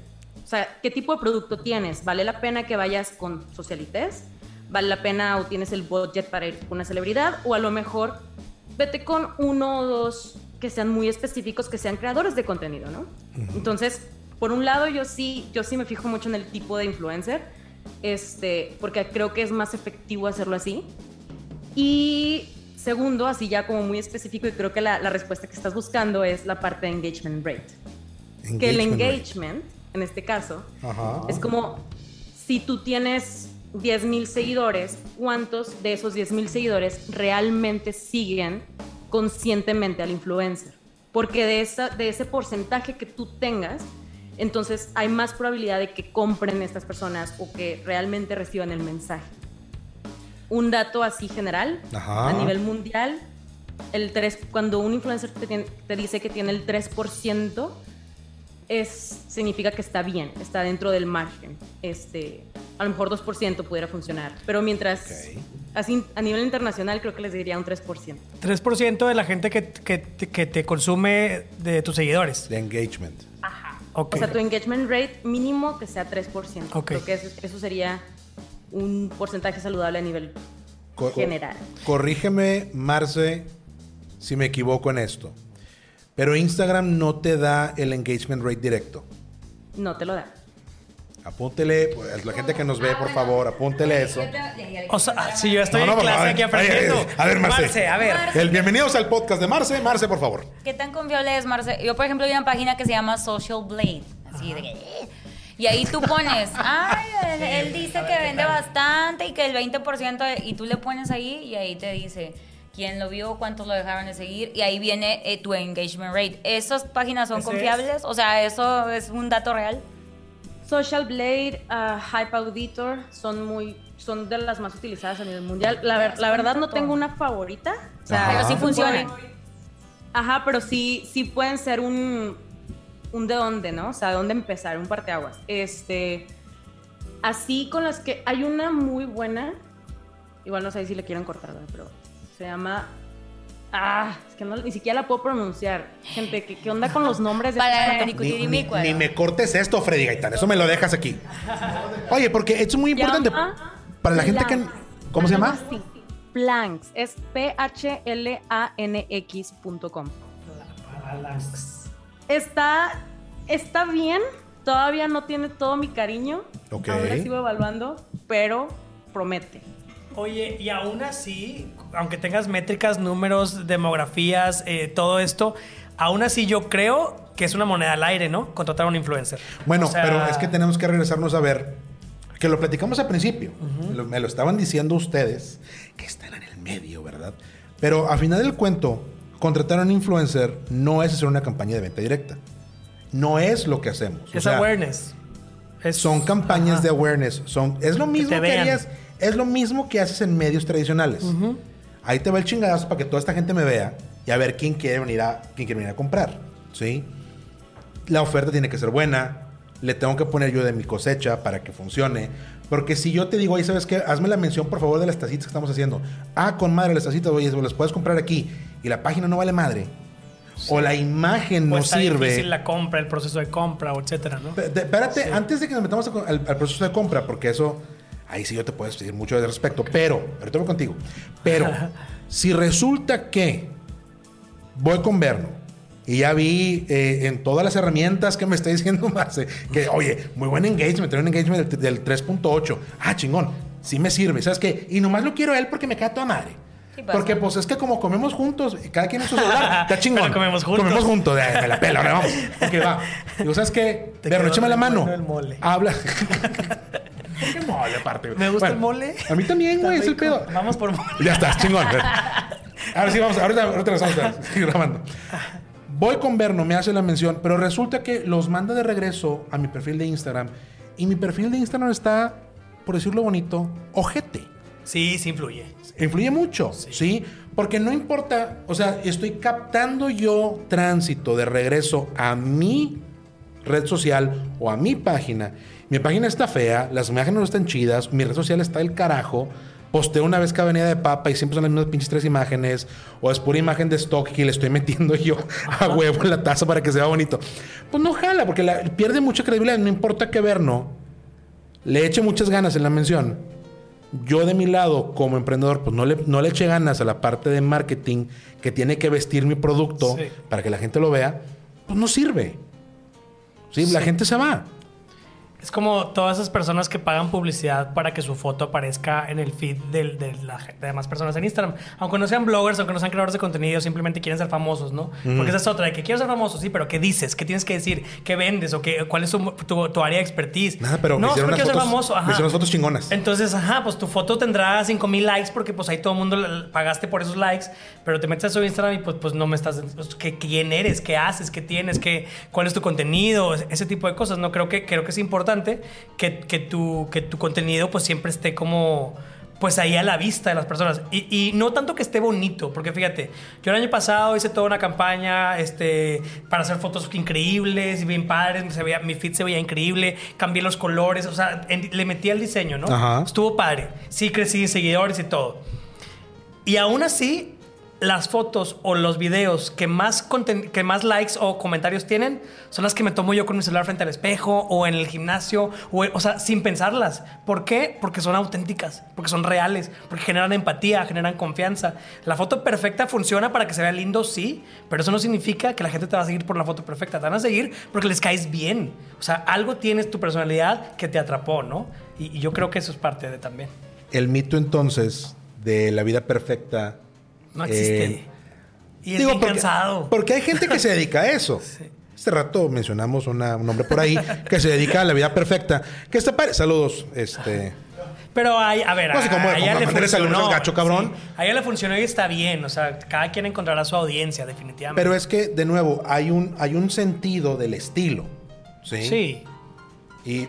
o sea, ¿qué tipo de producto tienes? ¿Vale la pena que vayas con socialites? ¿Vale la pena o tienes el budget para ir con una celebridad? O a lo mejor vete con uno o dos que sean muy específicos, que sean creadores de contenido, ¿no? Entonces, por un lado yo sí, yo sí me fijo mucho en el tipo de influencer, este, porque creo que es más efectivo hacerlo así. Y segundo, así ya como muy específico, y creo que la, la respuesta que estás buscando es la parte de engagement rate. que el Engagement rate. en este caso, Ajá. es como si tú tienes 10 mil seguidores, ¿cuántos de esos 10 mil seguidores realmente siguen conscientemente al influencer? Porque de, esa, de ese porcentaje que tú tengas, entonces hay más probabilidad de que compren estas personas o que realmente reciban el mensaje. Un dato así general, Ajá. a nivel mundial, el 3, cuando un influencer te, te dice que tiene el 3%, es, significa que está bien, está dentro del margen. Este, a lo mejor 2% pudiera funcionar, pero mientras así a nivel internacional creo que les diría un 3%. 3% de la gente que, que, que te consume de tus seguidores. De engagement. Ok. O sea, tu engagement rate mínimo que sea 3%. Ok. Creo que eso, eso sería un porcentaje saludable a nivel Co- general. Corrígeme, Marce, si me equivoco en esto. Pero Instagram no te da el engagement rate directo. No te lo da. Apúntele, pues, la gente que nos ve, por favor, apúntele eso. O sea, si yo estoy No, no, en clase a ver, aquí aprendiendo. a ver, a ver, Marce. a ver. El bienvenidos al podcast de Marce. Marce, por favor. ¿Qué tan confiable es, Marce? Yo, por ejemplo, vi una página que se llama Social Blade. Así de que- Y ahí tú pones, ay, él, él dice que vende bastante y que el 20%, de- y tú le pones ahí y ahí te dice quién lo vio, cuántos lo dejaron de seguir, y ahí viene eh, tu engagement rate. ¿Esas páginas son es. confiables? O sea, ¿eso es un dato real? Social Blade, ah, Hype Auditor son muy son de las más utilizadas a nivel mundial. La, ver- la verdad no tengo una favorita. O sea. Pero sí funcionan. Ajá, pero sí, sí pueden ser un, un de dónde, ¿no? O sea, de dónde empezar, un parteaguas. Este, así con las que hay una muy buena, igual no sé si le quieren cortar, ¿verdad? pero se llama... Ah, es que no, ni siquiera la puedo pronunciar. Gente, ¿qué, qué onda con los nombres de Para Ni- Ni, ni- me cortes esto, Freddy Gaitán. Eso me lo dejas aquí. Oye, porque es muy importante. Llama Para la gente que. ¿Cómo se llama? Planks. Es P-H-L-A-N-X.com. Está, está bien. Todavía no tiene todo mi cariño. Ok. La sigo evaluando, pero promete. Oye, y aún así, aunque tengas métricas, números, demografías, eh, todo esto, aún así yo creo que es una moneda al aire, ¿no? Contratar a un influencer. Bueno, O sea, pero es que tenemos que regresarnos a ver que lo platicamos al principio. Lo- me lo estaban diciendo ustedes que están en el medio, ¿verdad? Pero a final del cuento, contratar a un influencer no es hacer una campaña de venta directa. No es lo que hacemos. O Es sea, awareness. Es- Son campañas Ajá. de awareness. Son, es lo mismo que, harías, es lo mismo que haces en medios tradicionales. Ahí te va el chingadazo para que toda esta gente me vea y a ver quién quiere venir a, quién quiere venir a comprar. ¿Sí? La oferta tiene que ser buena. Le tengo que poner yo de mi cosecha para que funcione. Porque si yo te digo, ahí sabes qué, hazme la mención por favor de las tacitas que estamos haciendo. Ah, con madre las tacitas, oye, las puedes comprar aquí. Y la página no vale madre. O la imagen o no está sirve. difícil la compra, el proceso de compra, etcétera, ¿no? Espérate, antes de que nos metamos al proceso de compra, porque eso, ahí sí yo te puedo decir mucho al respecto, pero, ahorita voy contigo, pero si resulta que voy con Berno y ya vi eh, en todas las herramientas que me está diciendo Marce, que oye, muy buen engagement, tiene un engagement del, del 3.8, ah, chingón, sí me sirve, ¿sabes qué? Y nomás lo quiero a él porque me queda toda madre. Porque pues es que como comemos juntos, cada quien en su celular, está chingón. Pero comemos juntos. Comemos juntos, eh, me la pela, ahora vamos. Ok, va. Digo, ¿sabes qué? Échame la mano. el mole. Habla. ¿Qué mole aparte? Me gusta Bueno, el mole. A mí también, güey, es el pedo. Vamos por mole. Ya estás, chingón. Ahora sí, vamos, ahorita, ahorita nos vamos a seguir grabando. Voy con Berno, me hace la mención, pero resulta que los manda de regreso a mi perfil de Instagram. Y mi perfil de Instagram está, por decirlo bonito, ojete. Sí, sí influye. Influye mucho, sí. Porque no importa, o sea, estoy captando yo tránsito de regreso a mi red social o a mi página. Mi página está fea, las imágenes no están chidas, mi red social está del carajo. Posteo una vez cada venida de papa y siempre son las mismas pinches tres imágenes. O es pura imagen de stock que le estoy metiendo yo a huevo en la taza para que se vea bonito. Pues no jala, porque la- pierde mucha credibilidad. No importa qué ver, no. Le eche muchas ganas en la mención yo de mi lado como emprendedor, pues no le, no le eché ganas a la parte de marketing que tiene que vestir mi producto Sí. para que la gente lo vea, pues no sirve. Sí, la gente se va. Es como todas esas personas que pagan publicidad para que su foto aparezca en el feed de, la, de demás personas en Instagram. Aunque no sean bloggers, aunque no sean creadores de contenido, simplemente quieren ser famosos, ¿no? Porque esa es otra, de que quiero ser famoso, sí, pero ¿qué dices? ¿Qué tienes que decir? ¿Qué vendes? ¿O qué, cuál es tu, tu- tu área de expertise? Nada, pero me no, hicieron solo quiero ser famoso. me Ajá. hicieron unas fotos chingonas. Entonces, ajá, pues tu foto tendrá 5000 likes porque pues ahí todo el mundo pagaste por esos likes, pero te metes a su Instagram y pues, pues no me estás... pues, ¿qué, ¿Quién eres? ¿Qué haces? ¿Qué tienes? ¿Qué, ¿Cuál es tu contenido? Ese tipo de cosas, ¿no? Creo que, creo que es importante que, que, tu, que tu contenido pues siempre esté como pues ahí a la vista de las personas. Y, y no tanto que esté bonito, porque fíjate, yo el año pasado hice toda una campaña este, para hacer fotos increíbles bien padres, se veía, mi feed se veía increíble, cambié los colores, o sea, en- le metí al diseño, ¿no? Ajá. Estuvo padre. Sí crecí en seguidores y todo. Y aún así, las fotos o los videos que más, que más likes o comentarios tienen son las que me tomo yo con mi celular frente al espejo o en el gimnasio, o, o sea, sin pensarlas. ¿Por qué? Porque son auténticas, porque son reales, porque generan empatía, generan confianza. La foto perfecta funciona para que se vea lindo, sí, pero eso no significa que la gente te va a seguir por la foto perfecta. Te van a seguir porque les caes bien. O sea, algo tienes tu personalidad que te atrapó, ¿no? Y, y yo creo que eso es parte de también. El mito entonces de la vida perfecta. No existe. eh, y es digo, bien porque, cansado. Porque hay gente que se dedica a eso. Este rato mencionamos una- un hombre por ahí que se dedica a la vida perfecta. Que está padre. Saludos, este. Pero hay, a ver, No sé cómo- a, a ella cómo le funcionó. al gacho, cabrón. Sí, a ella le funcionó y está bien. O sea, cada quien encontrará su audiencia, definitivamente. Pero es que, de nuevo, hay un, hay un sentido del estilo. Sí. Sí. Y.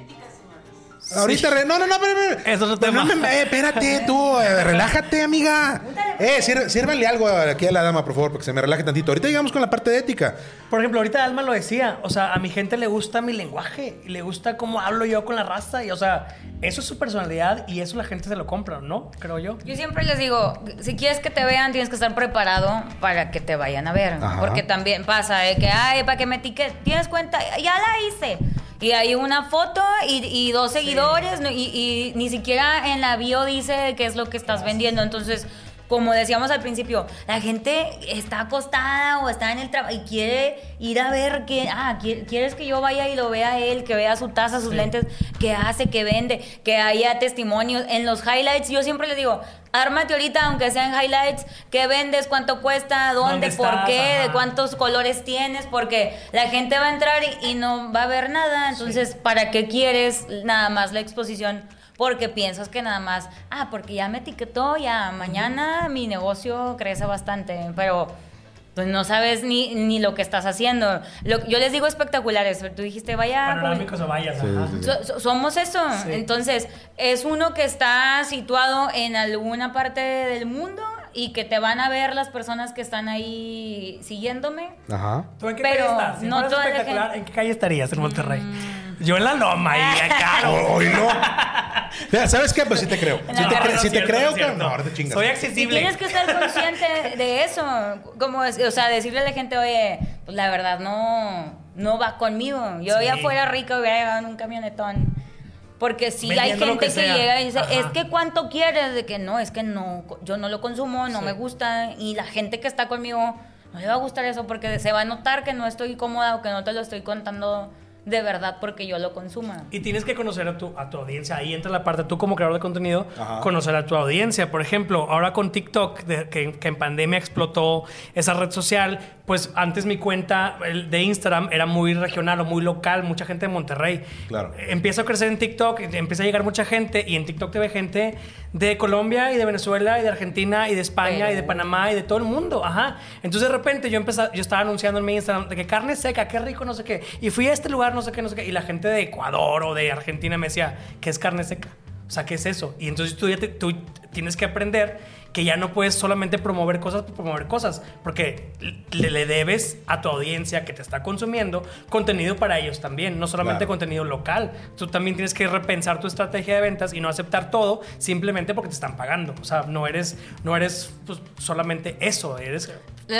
Ahorita, re- no, no, no, espérame. Es otro Pues no tema. me- eh, espérate, tú, eh, relájate, amiga. Eh, sir- sírvanle algo aquí a la dama, por favor, para que se me relaje tantito. Ahorita llegamos con la parte de ética. Por ejemplo, ahorita Alma lo decía, o sea, a mi gente le gusta mi lenguaje, y le gusta cómo hablo yo con la raza, y o sea, eso es su personalidad y eso la gente se lo compra, ¿no? Creo yo. Yo siempre les digo, si quieres que te vean, tienes que estar preparado para que te vayan a ver. Ajá. Porque también pasa de que, ay, para que me etiquetes, tienes cuenta, ya la hice. Y hay una foto y, y dos seguidores y ni siquiera en la bio dice qué es lo que estás vendiendo. Entonces, como decíamos al principio, la gente está acostada o está en el trabajo y quiere ir a ver que, ah, qui- quieres que yo vaya y lo vea él, que vea su taza, sus lentes, que hace, que vende, que haya testimonios. En los highlights, yo siempre les digo, ármate ahorita, aunque sean highlights, qué vendes, cuánto cuesta, dónde, ¿Dónde por estás? qué, Ajá. de cuántos colores tienes, porque la gente va a entrar y, y no va a ver nada. Entonces, ¿para qué quieres nada más la exposición? Porque piensas que nada más, ah, porque ya me etiquetó, ya mañana mi negocio crece bastante, pero pues no sabes ni, ni lo que estás haciendo. Lo- yo les digo espectaculares, tú dijiste, vaya... Panorámicos o vayas, ajá. So- so- somos eso. Sí. Entonces, es uno que está situado en alguna parte del mundo y que te van a ver las personas que están ahí siguiéndome. Ajá. ¿Tú en qué Pero calle estás? Si no espectacular, gente- ¿En qué calle estarías en Monterrey? Yo en la loma y acá. O- Oílo. ¿Sabes qué? Pues sí te creo. Sí te, cre- no sí es te cierto, creo no es que. cierto. No, ahora te chingas. Soy Y accesible. tienes que estar consciente de eso. Como, o sea, decirle a la gente, oye, pues la verdad no, no va conmigo. Yo Sí. ya fuera rica hubiera llegado en un camionetón. Porque si hay Vendiendo lo gente que que, llega y dice, Ajá. es que cuánto quieres, de que no, es que no, yo no lo consumo, no Sí. me gusta. Y la gente que está conmigo no le va a gustar eso porque se va a notar que no estoy cómoda o que no te lo estoy contando de verdad porque yo lo consuma. Y tienes que conocer a tu, a tu audiencia. Ahí entra la parte, tú como creador de contenido, Ajá. conocer a tu audiencia. Por ejemplo, ahora con TikTok, de- que, que en pandemia explotó esa red social, pues antes mi cuenta de Instagram era muy regional o muy local, mucha gente de Monterrey. Claro. Empieza a crecer en TikTok, empieza a llegar mucha gente y en TikTok te ve gente de Colombia y de Venezuela y de Argentina y de España y de Panamá y de todo el mundo. Ajá. Entonces de repente yo empecé, yo estaba anunciando en mi Instagram de que carne seca, qué rico, no sé qué. Y fui a este lugar, no sé qué, no sé qué. Y la gente de Ecuador o de Argentina me decía, ¿qué es carne seca? O sea, ¿qué es eso? Y entonces tú ya te- tú tienes que aprender que ya no puedes solamente promover cosas por promover cosas, porque le, le debes a tu audiencia que te está consumiendo contenido para ellos también, no solamente Claro. contenido local. Tú también tienes que repensar tu estrategia de ventas y no aceptar todo simplemente porque te están pagando. O sea, no eres, no eres pues, solamente eso, eres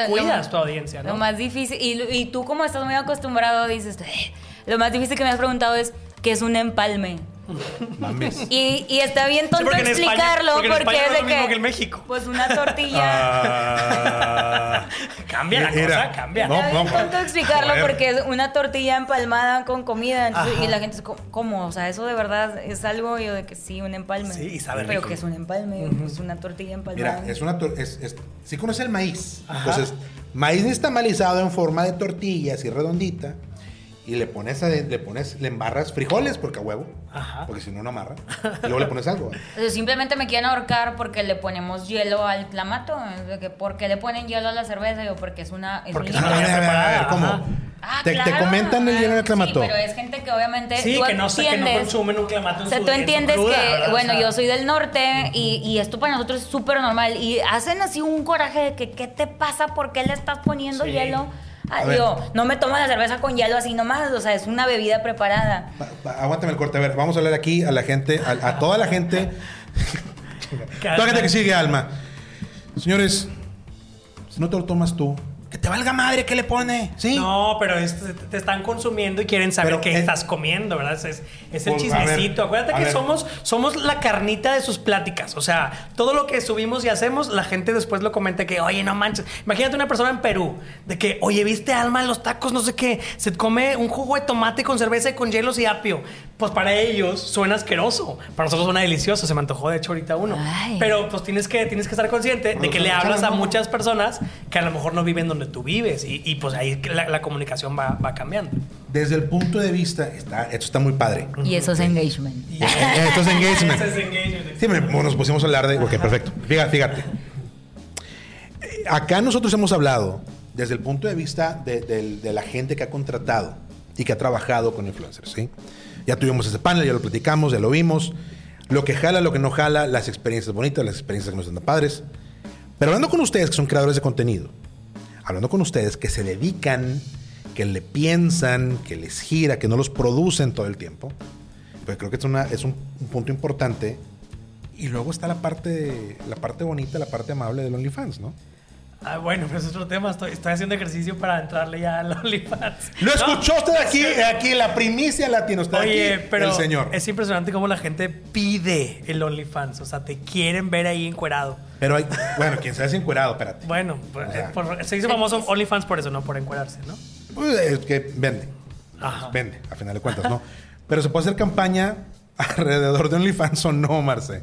cuidas lo- tu audiencia, ¿no? Lo más difícil, y, y tú como estás muy acostumbrado, dices, "Eh", lo más difícil que me has preguntado es, ¿qué es un empalme? Mames. Y, y está bien tonto porque en España- explicarlo porque es de que, que en México. Pues una tortilla. Ah. Cambia la Mira, cosa, cambia. no, Está bien tonto explicarlo porque es una tortilla empalmada con comida. entonces- Ajá. y la gente es como, ¿cómo? O sea, eso de verdad es algo yo de que sí, un empalme. Sí, y sabe Pero rico. que es un empalme, es una tortilla empalmada. Mira, es una. Es, es, sí conoce el maíz. Entonces, maíz nixtamalizado en forma de tortilla, así redondita. Y le pones, ade- le pones, le embarras frijoles, porque a huevo. Ajá. Porque si no, no amarra. Y luego le pones algo. Entonces, simplemente me quieren ahorcar porque le ponemos hielo al clamato. ¿Por qué le ponen hielo a la cerveza? Yo, porque es una. Es Porque un es una A ver, a ver, a ¿cómo? Ah, te, te claro. comentan el hielo en el clamato. Sí, pero es gente que obviamente. Sí, tú que no sé, que no consumen un clamato en O sea, su- tú en entiendes cruda, que, ¿verdad? O bueno, sea, yo soy del norte y, y esto para nosotros es súper normal. Y hacen así un coraje de que, ¿qué te pasa? ¿Por qué le estás poniendo Sí. hielo? Ah, digo, no me tomo la cerveza con hielo así nomás, o sea, es una bebida preparada. Pa- pa- aguántame el corte. A ver, vamos a hablar aquí a la gente, a, a toda la gente. toda la gente que sigue, Alma. Señores, si no te lo tomas tú, que te valga madre que le pone. ¿Sí? No, pero es- te están consumiendo y quieren saber Pero qué es- estás comiendo, ¿verdad? Es, es- el Pues, ver, chismecito. Acuérdate que ver. somos, somos la carnita de sus pláticas. O sea, todo lo que subimos y hacemos, la gente después lo comenta que, oye, no manches. Imagínate una persona en Perú, de que, oye, ¿viste Alma en los tacos? No sé qué. Se come un jugo de tomate con cerveza y con hielos y apio. Pues para ellos suena asqueroso. Para nosotros suena delicioso. Se me antojó, de hecho, ahorita uno. Ay. Pero pues tienes que, tienes que estar consciente de que le hablas a muchas personas que a lo mejor no viven donde tú vives y, y, pues ahí la, la comunicación va, va, cambiando. Desde el punto de vista, está, esto está muy padre. Y eso es engagement. Y, esto es engagement. Eso es engagement. Sí, nos pusimos a hablar de... Ok, perfecto. Fíjate, fíjate. Acá nosotros hemos hablado desde el punto de vista de, de, de la gente que ha contratado y que ha trabajado con influencers, ¿sí? Ya tuvimos ese panel, ya lo platicamos, ya lo vimos. Lo que jala, lo que no jala, las experiencias bonitas, las experiencias que no están padres. Pero hablando con ustedes que son creadores de contenido, hablando con ustedes que se dedican, que le piensan, que les gira, que no los producen todo el tiempo, pues creo que es, una, es un, un, punto importante. Y luego está la parte, la parte bonita, la parte amable del OnlyFans, ¿no? Ah, bueno, pues es otro tema. Estoy, estoy, haciendo ejercicio para entrarle ya al OnlyFans. Lo escuchó usted aquí, aquí, la primicia la tiene usted Oye, aquí, pero el señor. Es impresionante cómo la gente pide el OnlyFans. O sea, te quieren ver ahí encuerado. Pero hay, bueno, quien se hace encuerado, espérate. Bueno, pues, o sea, por, se hizo famoso OnlyFans por eso, no por encuerarse, ¿no? Pues es que vende. Ajá. Vende, a final de cuentas, ¿no? Pero se puede hacer campaña alrededor de OnlyFans o no, Marce.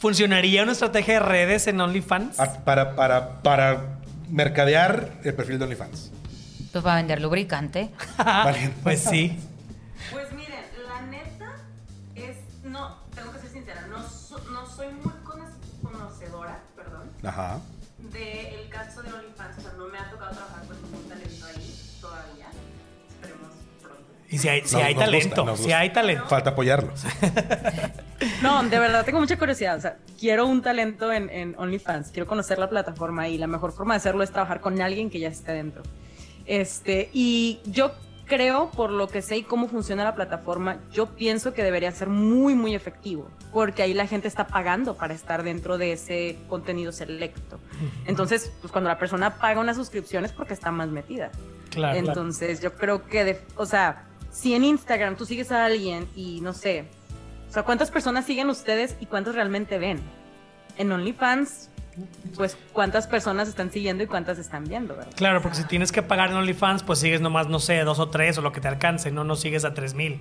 ¿Funcionaría una estrategia de redes en OnlyFans? Para, para, para mercadear el perfil de OnlyFans. Pues para vender lubricante. vale. Pues sí. Pues miren, la neta es. No, tengo que ser sincera, no, so, no soy muy conocedora, perdón. Ajá. Del caso de OnlyFans. O sea, no me ha tocado trabajar con ningún talento ahí todavía. Esperemos pronto. Y si hay, si nos, hay nos talento, gusta, si hay talento. Falta apoyarlo. No, de verdad tengo mucha curiosidad. O sea, quiero un talento en, en, OnlyFans. Quiero conocer la plataforma y la mejor forma de hacerlo es trabajar con alguien que ya esté dentro. Este, y yo creo, por lo que sé y cómo funciona la plataforma, yo pienso que debería ser muy, muy efectivo. Porque ahí la gente está pagando para estar dentro de ese contenido selecto. Entonces, pues cuando la persona paga una suscripción es porque está más metida. Claro. Entonces, claro. yo creo que, de, o sea, si en Instagram tú sigues a alguien y no sé, o sea, ¿cuántas personas siguen ustedes y cuántas realmente ven? En OnlyFans, pues cuántas personas están siguiendo y cuántas están viendo, ¿verdad? Claro, porque si tienes que pagar en OnlyFans, pues sigues nomás, no sé, dos o tres o lo que te alcance, no, no sigues a tres mil.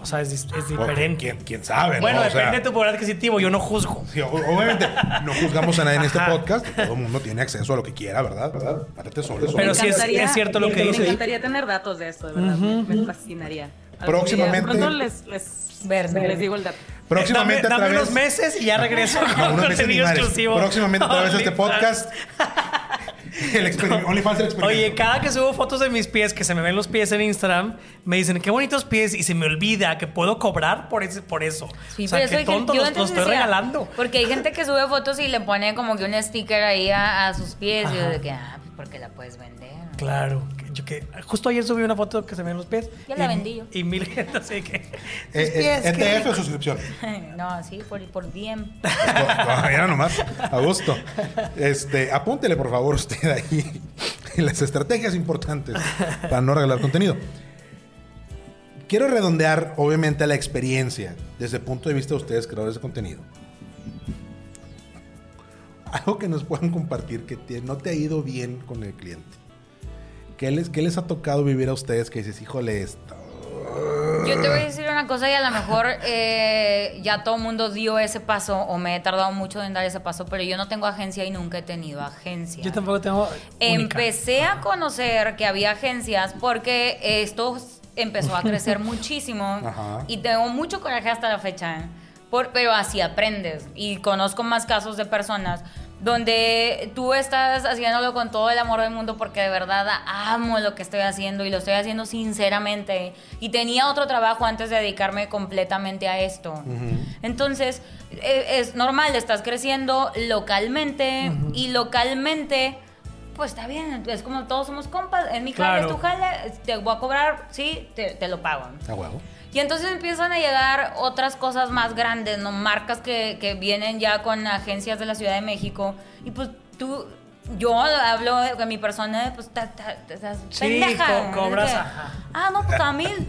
O sea, es, es diferente. ¿Quién, ¿Quién, sabe? Bueno, ¿no? depende o sea, de tu poder adquisitivo, yo no juzgo. Sí, obviamente, no juzgamos a nadie en este podcast. Todo el mundo tiene acceso a lo que quiera, ¿verdad? ¿verdad? Párate sobre eso. Pero sí es, es, cierto lo que dices. Me encantaría tener datos de esto, de verdad. Uh -huh. me, me, fascinaría. Próximamente. Pronto les, les, les digo el dato. Próximamente dame, a través... unos meses y ya regreso con contenido exclusivo. Próximamente a través de este podcast. El OnlyFans el experimento. Oye, cada que subo fotos de mis pies, que se me ven los pies en Instagram, me dicen qué bonitos pies y se me olvida que puedo cobrar por, ese, por eso. Sí, o sea, pero que tonto, los, los estoy decía, regalando. Porque hay gente que sube fotos y le pone como que un sticker ahí a, a sus pies Ajá. y yo de que, ah, pues porque la puedes vender. Claro, yo que justo ayer subí una foto que se me ven los pies. Ya la vendí yo. Y mil gente así que. Eh, pies, ¿ETF o suscripción? no, sí, por, por DM. Todavía nomás, a gusto. Este, apúntele por favor usted ahí las estrategias importantes para no regalar contenido. Quiero redondear, obviamente, la experiencia desde el punto de vista de ustedes, creadores de contenido. Algo que nos puedan compartir que te, no te ha ido bien con el cliente. ¿Qué les, ¿Qué les ha tocado vivir a ustedes que dices, híjole, esto? Yo te voy a decir una cosa y a lo mejor eh, ya todo el mundo dio ese paso o me he tardado mucho en dar ese paso, pero yo no tengo agencia y nunca he tenido agencia. Yo tampoco tengo. Empecé a conocer que había agencias porque esto empezó a crecer muchísimo Ajá. y tengo mucho coraje hasta la fecha. Por, pero así aprendes y conozco más casos de personas donde tú estás haciéndolo con todo el amor del mundo porque de verdad amo lo que estoy haciendo y lo estoy haciendo sinceramente y tenía otro trabajo antes de dedicarme completamente a esto. Uh -huh. Entonces, es, es, normal, estás creciendo localmente uh -huh. y localmente pues está bien, es como todos somos compas, en mi jale claro. es tu jale, te voy a cobrar, sí, te, te lo pago. A huevo. Y entonces empiezan a llegar otras cosas más grandes, ¿no? Marcas que, que vienen ya con agencias de la Ciudad de México. Y pues tú, yo hablo de mi persona, pues estás sí, pendeja. Co cobras. Ah, no, pues a mil.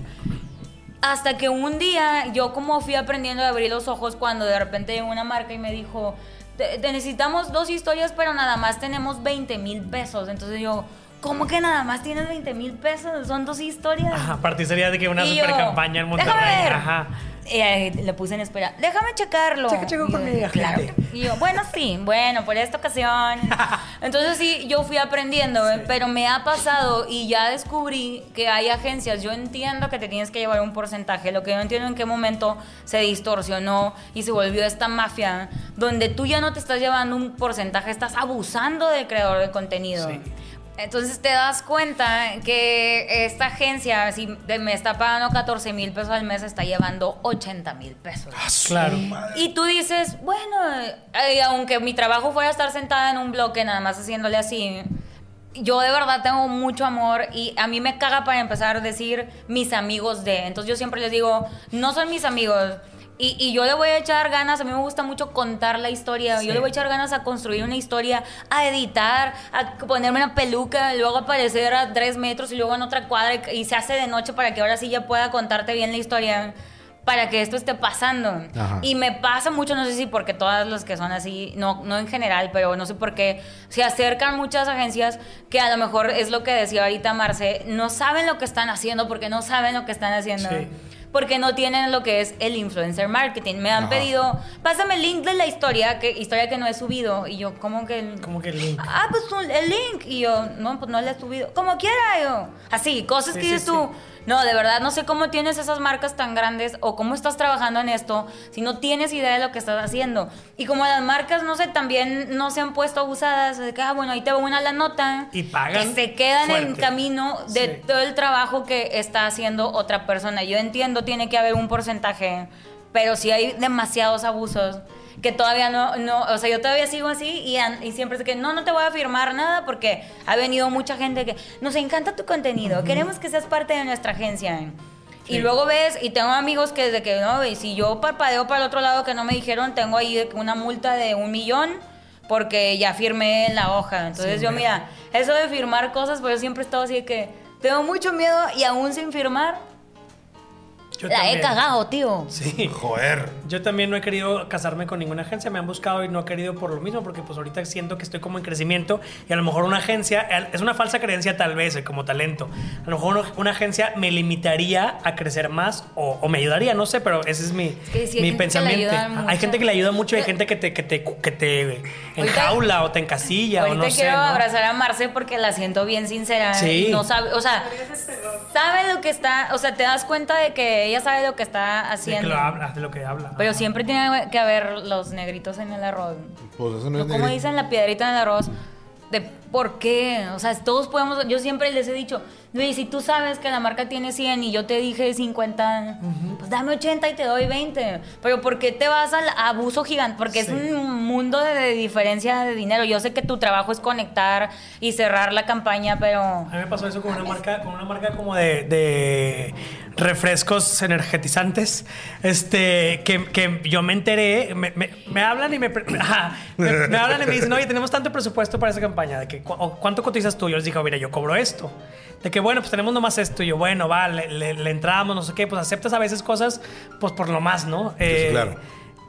Hasta que un día yo como fui aprendiendo a abrir los ojos cuando de repente llegó una marca y me dijo, te, te necesitamos dos historias, pero nada más tenemos 20 mil pesos. Entonces yo, ¿cómo que nada más tienes 20 mil pesos? Son dos historias. Ajá, aparte sería de que una Y super yo, campaña en "Déjame Monterrey. ver". Ajá. Eh, le puse en espera. Déjame checarlo. Checa, yo, con mi claro. Y yo, bueno, sí, bueno, por esta ocasión. Entonces sí, yo fui aprendiendo, pero me ha pasado y ya descubrí que hay agencias. Yo entiendo que te tienes que llevar un porcentaje. Lo que no entiendo en qué momento se distorsionó y se volvió esta mafia donde tú ya no te estás llevando un porcentaje, estás abusando del creador de contenido. Sí. Entonces te das cuenta que esta agencia, si de- me está pagando 14 mil pesos al mes, está llevando 80 mil pesos. Claro. Y tú dices, bueno, eh, aunque mi trabajo fuera estar sentada en un bloque nada más haciéndole así, yo de verdad tengo mucho amor y a mí me caga para empezar decir mis amigos de. Entonces yo siempre les digo, no son mis amigos. Y, y yo le voy a echar ganas, a mí me gusta mucho contar la historia, yo le voy a echar ganas a construir una historia, a editar, a ponerme una peluca, luego aparecer a tres metros y luego en otra cuadra y, y se hace de noche para que ahora sí ya pueda contarte bien la historia, para que esto esté pasando. Ajá. Y me pasa mucho, no sé si porque todas las que son así, no, no en general, pero no sé por qué, se acercan muchas agencias que a lo mejor es lo que decía ahorita Marce, no saben lo que están haciendo porque no saben lo que están haciendo. Sí. Porque no tienen lo que es el influencer marketing. Me han Ajá. pedido, pásame el link de la historia, que historia que no he subido. Y yo, ¿cómo que? Como que el link. Ah, pues un- el link. Y yo, no, pues no le he subido. Como quiera yo. Así, cosas Sí, que sí, dices tú. No, de verdad, no sé cómo tienes esas marcas tan grandes o cómo estás trabajando en esto si no tienes idea de lo que estás haciendo. Y como las marcas, no sé, también no se han puesto abusadas de que, ah, bueno, ahí te va una la nota. Y pagan Que se quedan en camino de Sí. todo el trabajo que está haciendo otra persona. Yo entiendo, tiene que haber un porcentaje, pero si hay demasiados abusos que todavía no, no, o sea, yo todavía sigo así y, y siempre es que no, no te voy a firmar nada porque ha venido mucha gente que nos encanta tu contenido, queremos que seas parte de nuestra agencia. Y Sí. luego ves, y tengo amigos que desde que, no, y si yo parpadeo para el otro lado que no me dijeron, tengo ahí una multa de un millón porque ya firmé en la hoja. Entonces Sí, yo, mira, eso de firmar cosas, pues yo siempre he estado así de que tengo mucho miedo y aún sin firmar, Yo la he cagado, tío. Sí. Joder. Yo también no he querido casarme con ninguna agencia, me han buscado y no he querido por lo mismo, porque pues ahorita siento que estoy como en crecimiento y a lo mejor una agencia, es una falsa creencia tal vez eh, como talento, a lo mejor una, agencia me limitaría a crecer más o, o me ayudaría, no sé, pero ese es mi, que sí, mi pensamiento. Hay gente que le ayuda mucho y hay gente que te, que te, que te enjaula o te encasilla o no sé. quiero ¿no? abrazar a Marce porque la siento bien sincera. Sí. No sabe, o sea, sabe lo que está, o sea, te das cuenta de que ella sabe lo que está De que haciendo. lo habla, de lo que habla. Pero Ajá. siempre tiene que haber los negritos en el arroz. Pues eso no es como dicen la piedrita en el arroz. De por qué. O sea, todos podemos. Yo siempre les he dicho, Luis, si tú sabes que la marca tiene 100 y yo te dije 50, pues dame 80 y te doy 20. Pero ¿por qué te vas al abuso gigante? Porque Sí. es un mundo de, de diferencia de dinero. Yo sé que tu trabajo es conectar y cerrar la campaña, pero. A mí me pasó eso con una marca, con una marca como de, de refrescos energetizantes, este, que, que yo me enteré, me, me- me hablan y me, me, hablan y me dicen, oye, tenemos tanto presupuesto para esa campaña, de que, ¿cuánto cotizas tú? Yo les dije, mira, yo cobro esto. De que, bueno, pues tenemos nomás esto. Y yo, bueno, va, le, le- le entramos, no sé qué, pues aceptas a veces cosas, pues por lo más, ¿no? Eh, claro.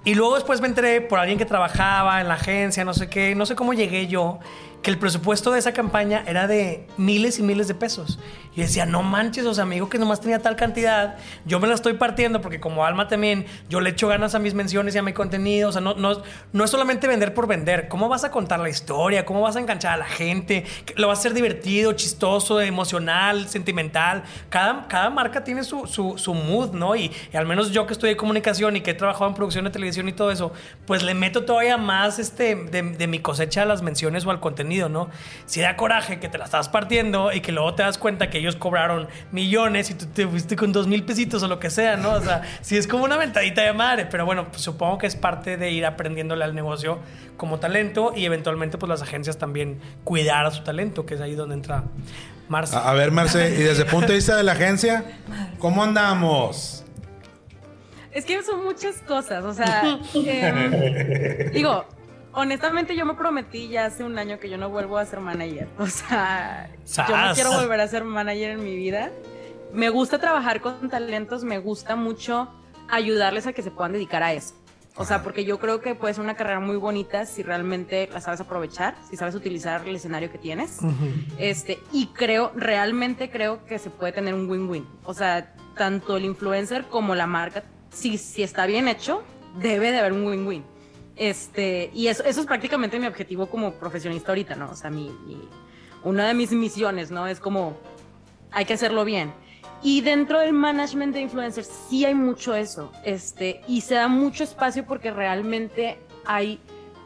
y luego después me enteré por alguien que trabajaba en la agencia, no sé qué, no sé cómo llegué yo, que el presupuesto de esa campaña era de miles y miles de pesos. Y decía, no manches, o sea, amigo que nomás tenía tal cantidad, yo me la estoy partiendo porque como Alma también, yo le echo ganas a mis menciones y a mi contenido, o sea, no, no, no es solamente vender por vender, ¿cómo vas a contar la historia? ¿Cómo vas a enganchar a la gente? ¿Lo vas a hacer divertido, chistoso, emocional, sentimental? Cada, cada marca tiene su, su, su mood, ¿no? Y, y al menos yo que estudié comunicación y que he trabajado en producción de televisión y todo eso, pues le meto todavía más este, de, de mi cosecha a las menciones o al contenido, ¿no? Si da coraje que te la estás partiendo y que luego te das cuenta que ellos cobraron millones y tú te fuiste con dos mil pesitos o lo que sea, ¿no? O sea, sí es como una ventadita de madre, pero bueno, pues supongo que es parte de ir aprendiéndole al negocio como talento y eventualmente pues las agencias también cuidar a su talento, que es ahí donde entra Marce. A, a ver, Marce, y desde el punto de vista de la agencia, ¿cómo andamos? Es que son muchas cosas, o sea, em, digo, honestamente yo me prometí ya hace un año que yo no vuelvo a ser manager, o sea, yo no quiero volver a ser manager en mi vida. Me gusta trabajar con talentos, me gusta mucho ayudarles a que se puedan dedicar a eso. O sea, porque yo creo que puede ser una carrera muy bonita si realmente la sabes aprovechar, si sabes utilizar el escenario que tienes. Este, y creo, realmente creo que se puede tener un win-win. O sea, tanto el influencer como la marca, si, si está bien hecho, debe de haber un win-win. Este, y eso, eso es prácticamente mi objetivo como profesionista ahorita, ¿no? O sea, mi, mi- una de mis misiones, ¿no? Es como, hay que hacerlo bien. Y dentro del management de influencers sí hay mucho eso, este, y se da mucho espacio porque realmente hay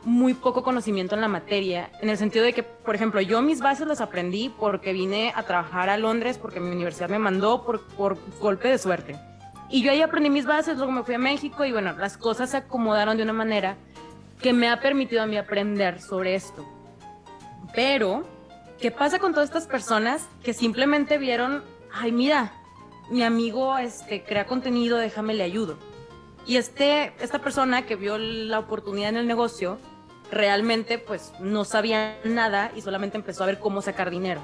muy poco conocimiento en la materia, en el sentido de que, por ejemplo, yo mis bases las aprendí porque vine a trabajar a Londres, porque mi universidad me mandó por, por golpe de suerte. Y yo ahí aprendí mis bases, luego me fui a México y bueno, las cosas se acomodaron de una manera que me ha permitido a mí aprender sobre esto. Pero, ¿qué pasa con todas estas personas que simplemente vieron, ay, mira, mi amigo este, crea contenido, déjame le ayudo? Y este, esta persona que vio la oportunidad en el negocio, realmente pues no sabía nada y solamente empezó a ver cómo sacar dinero.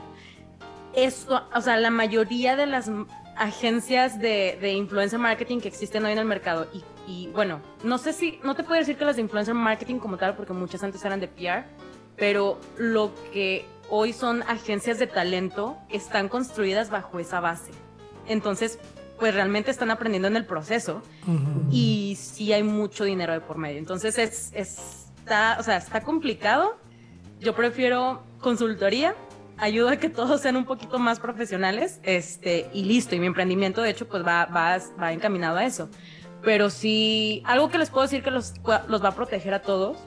Eso, o sea, la mayoría de las agencias de, de influencer marketing que existen hoy en el mercado, y, y, bueno, no sé si, no te puedo decir que las de influencer marketing como tal, porque muchas antes eran de PR, pero lo que hoy son agencias de talento están construidas bajo esa base. Entonces, pues realmente están aprendiendo en el proceso y sí hay mucho dinero de por medio. Entonces es, es- está, o sea, está complicado. Yo prefiero consultoría, ayuda a que todos sean un poquito más profesionales, este, y listo. Y mi emprendimiento, de hecho, pues va, va, va encaminado a eso. Pero sí, algo que les puedo decir que los, los va a proteger a todos.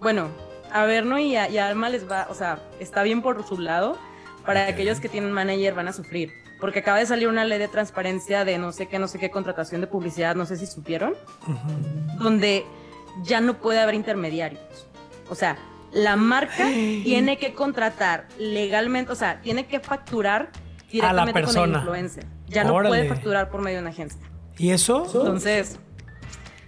Bueno, a Verno y a, y a Alma les va, o sea, está bien por su lado. Para aquellos que tienen manager van a sufrir. Porque acaba de salir una ley de transparencia de no sé qué, no sé qué contratación de publicidad, no sé si supieron, donde ya no puede haber intermediarios. O sea, la marca tiene que contratar legalmente, o sea, tiene que facturar directamente con el persona. influencer. Ya no puede facturar por medio de una agencia. ¿Y eso? Entonces,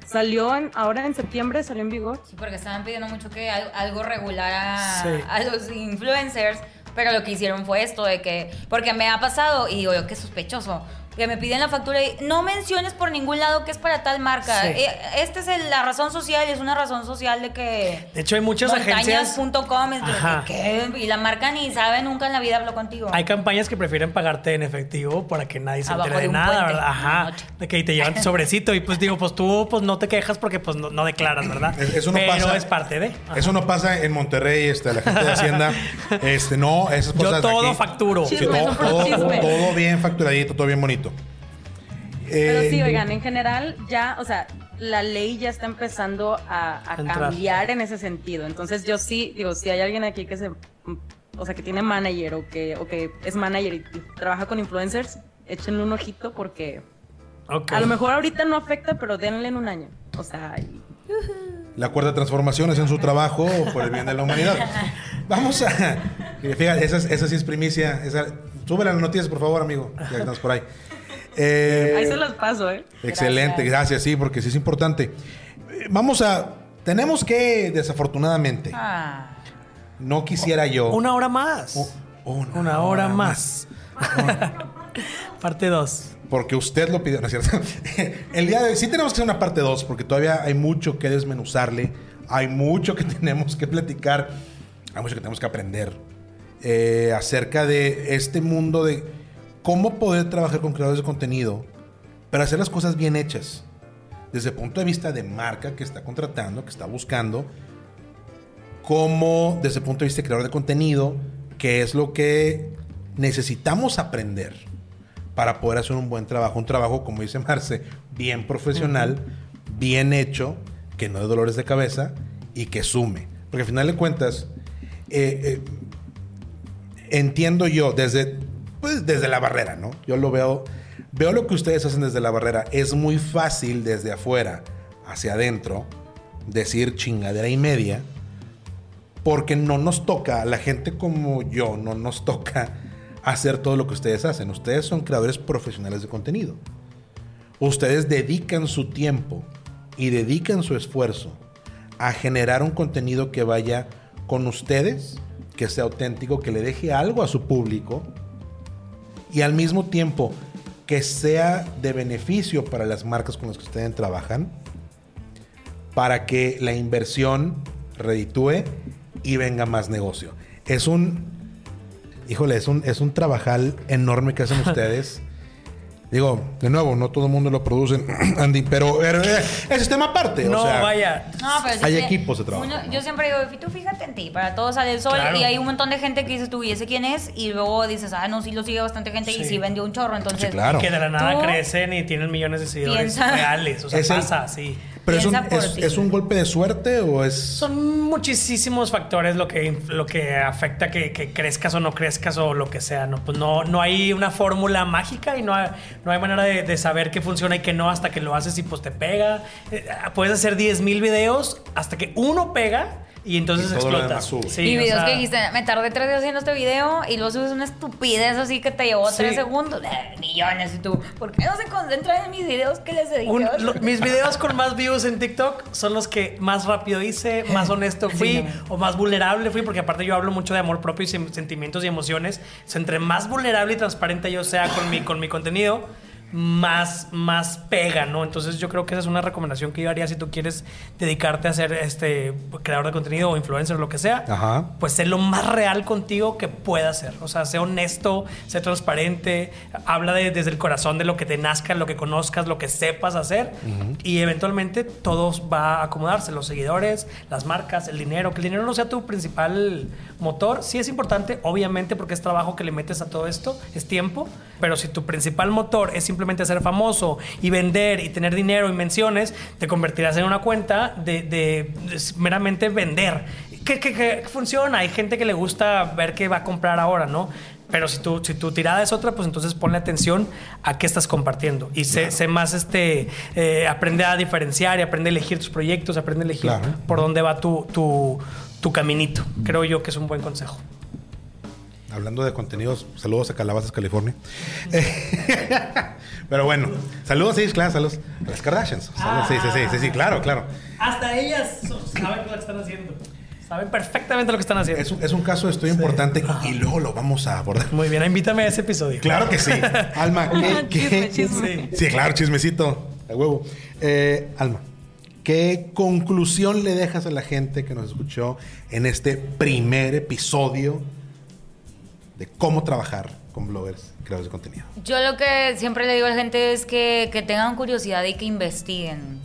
salió en- ahora en septiembre, salió en vigor. Sí, porque estaban pidiendo mucho que al- algo regulara Sí. a los influencers, pero lo que hicieron fue esto de que, porque me ha pasado, y digo yo, qué sospechoso, que me piden la factura y no menciones por ningún lado que es para tal marca. Sí. Eh, Esta es el- la razón social y es una razón social de que... De hecho, hay muchas agencias. Montañas.com, es de Ajá. que, ¿qué? y la marca ni sabe, nunca en la vida habló contigo. Hay campañas que prefieren pagarte en efectivo para que nadie se Abajo entere de nada, puente, ¿verdad? Ajá. De que te llevan tu sobrecito y pues digo, pues tú pues no te quejas porque pues no, no declaras, ¿verdad? Es- eso no Pero pasa. es parte de. Ajá. Eso no pasa en Monterrey, este, la gente de Hacienda. Este, no, esas Yo cosas. todo aquí- facturo. Sí, Chisme, todo, chisme. todo bien facturadito, todo bien bonito. Pero Eh, sí, oigan, en general ya, o sea, la ley ya está empezando a, cambiar en ese sentido. Entonces yo sí, digo, si hay alguien aquí que se, o sea, que tiene manager o que, o que es manager y, y trabaja con influencers, échenle un ojito porque a lo mejor ahorita no afecta, pero denle en un año. O sea, y- La cuarta transformación es en su trabajo por el bien de la humanidad. Vamos a. Fíjate, esa, es- esa sí es primicia. Esa, sube las noticias, por favor, amigo. Ya que estamos por ahí. Eh, ahí se los paso, ¿eh? Excelente, gracias, sí, porque sí es importante. Vamos a. Tenemos que, desafortunadamente, Ah. no quisiera yo. Una hora más. u- una, Una hora más. Parte 2. Porque usted lo pidió, ¿no es cierto? El día de hoy sí tenemos que hacer una parte 2 porque todavía hay mucho que desmenuzarle, hay mucho que tenemos que platicar, hay mucho que tenemos que aprender eh, acerca de este mundo de cómo poder trabajar con creadores de contenido para hacer las cosas bien hechas. Desde el punto de vista de marca que está contratando, que está buscando, como desde el punto de vista de creador de contenido, que es lo que necesitamos aprender para poder hacer un buen trabajo. Un trabajo, como dice Marce, bien profesional, bien hecho, que no de dolores de cabeza y que sume. Porque al final de cuentas, eh, eh, entiendo yo desde, pues, desde la barrera, ¿no? Yo lo veo, veo lo que ustedes hacen desde la barrera. Es muy fácil desde afuera hacia adentro decir chingadera y media porque no nos toca, a la gente como yo, no nos toca hacer todo lo que ustedes hacen. Ustedes son creadores profesionales de contenido. Ustedes dedican su tiempo y dedican su esfuerzo a generar un contenido que vaya con ustedes, que sea auténtico, que le deje algo a su público y al mismo tiempo que sea de beneficio para las marcas con las que ustedes trabajan para que la inversión reditúe y venga más negocio. Es un, híjole, es un, es un trabajal enorme que hacen ustedes. Digo, de nuevo, no todo el mundo lo produce, Andy, pero eh, es sistema aparte. No, o sea, vaya. No, pero Hay equipos de trabajo, uno- ¿no? Yo siempre digo, tú fíjate en ti, para todos sale el sol. Claro. Y hay un montón de gente que dices tú, ¿y ese quién es? Y luego dices, ah, no, sí lo sigue bastante gente y Sí. vendió un chorro. Entonces, Sí, claro. Que de la nada crecen y tienen millones de seguidores piensa- reales. O sea, Es el- pasa, sí. Pero es un, es, ti. es un golpe de suerte o es. Son muchísimos factores lo que, lo que afecta que, que crezcas o no crezcas o lo que sea. No, pues no, no hay una fórmula mágica y no hay, no hay manera de, de saber qué funciona y qué no hasta que lo haces y pues te pega. Eh, puedes hacer 10 mil videos hasta que uno pega y entonces Y todo lo explota. demás sube. Sí, y o videos sea, que dijiste, me tardé tres días haciendo este video y luego subes una estupidez así que te llevó Sí. tres segundos, eh, millones y tú, ¿por qué no se concentran en mis videos que les dediqué? un- lo- mis videos con más views en TikTok son los que más rápido hice, más honesto fui o más vulnerable fui, porque aparte yo hablo mucho de amor propio y sen- sentimientos y emociones. Sea, entre más vulnerable y transparente yo sea con mi, con mi contenido, más, más pega, ¿no? Entonces yo creo que esa es una recomendación que yo haría si tú quieres dedicarte a ser este creador de contenido o influencer o lo que sea. Ajá. Pues sé lo más real contigo que puedas ser. O sea, sé honesto, sé transparente, habla de- desde el corazón de lo que te nazca, lo que conozcas, lo que sepas hacer. Y eventualmente todo va a acomodarse. Los seguidores, las marcas, el dinero. Que el dinero no sea tu principal motor. Sí es importante, obviamente, porque es trabajo que le metes a todo esto, es tiempo. Pero si tu principal motor es simplemente ser famoso y vender y tener dinero y menciones, te convertirás en una cuenta de, de- de meramente vender. Que, que- que funciona. Hay gente que le gusta ver qué va a comprar ahora, ¿no? Pero si tu, si tu tirada es otra, pues entonces ponle atención a qué estás compartiendo. Y sé, sé más, este, eh, aprende a diferenciar y aprende a elegir tus proyectos, aprende a elegir Claro. por dónde va tu, tu, tu caminito. Creo yo que es un buen consejo. Hablando de contenidos, saludos a Calabazas, California. Pero bueno, saludos, sí, claro, saludos. A las Kardashians. Saludos, sí, sí, sí, sí, sí, claro, claro. Hasta ellas saben lo que están haciendo. Saben perfectamente lo que están haciendo. Es un, es un caso de estudio importante y luego lo vamos a abordar. Muy bien, invítame a ese episodio. Claro que sí. Alma, ¿qué, qué- chisme. Sí, claro, chismecito. A huevo. Eh, Alma, ¿qué conclusión le dejas a la gente que nos escuchó en este primer episodio de cómo trabajar con bloggers, creadores de contenido? Yo lo que siempre le digo a la gente es que, que tengan curiosidad y que investiguen.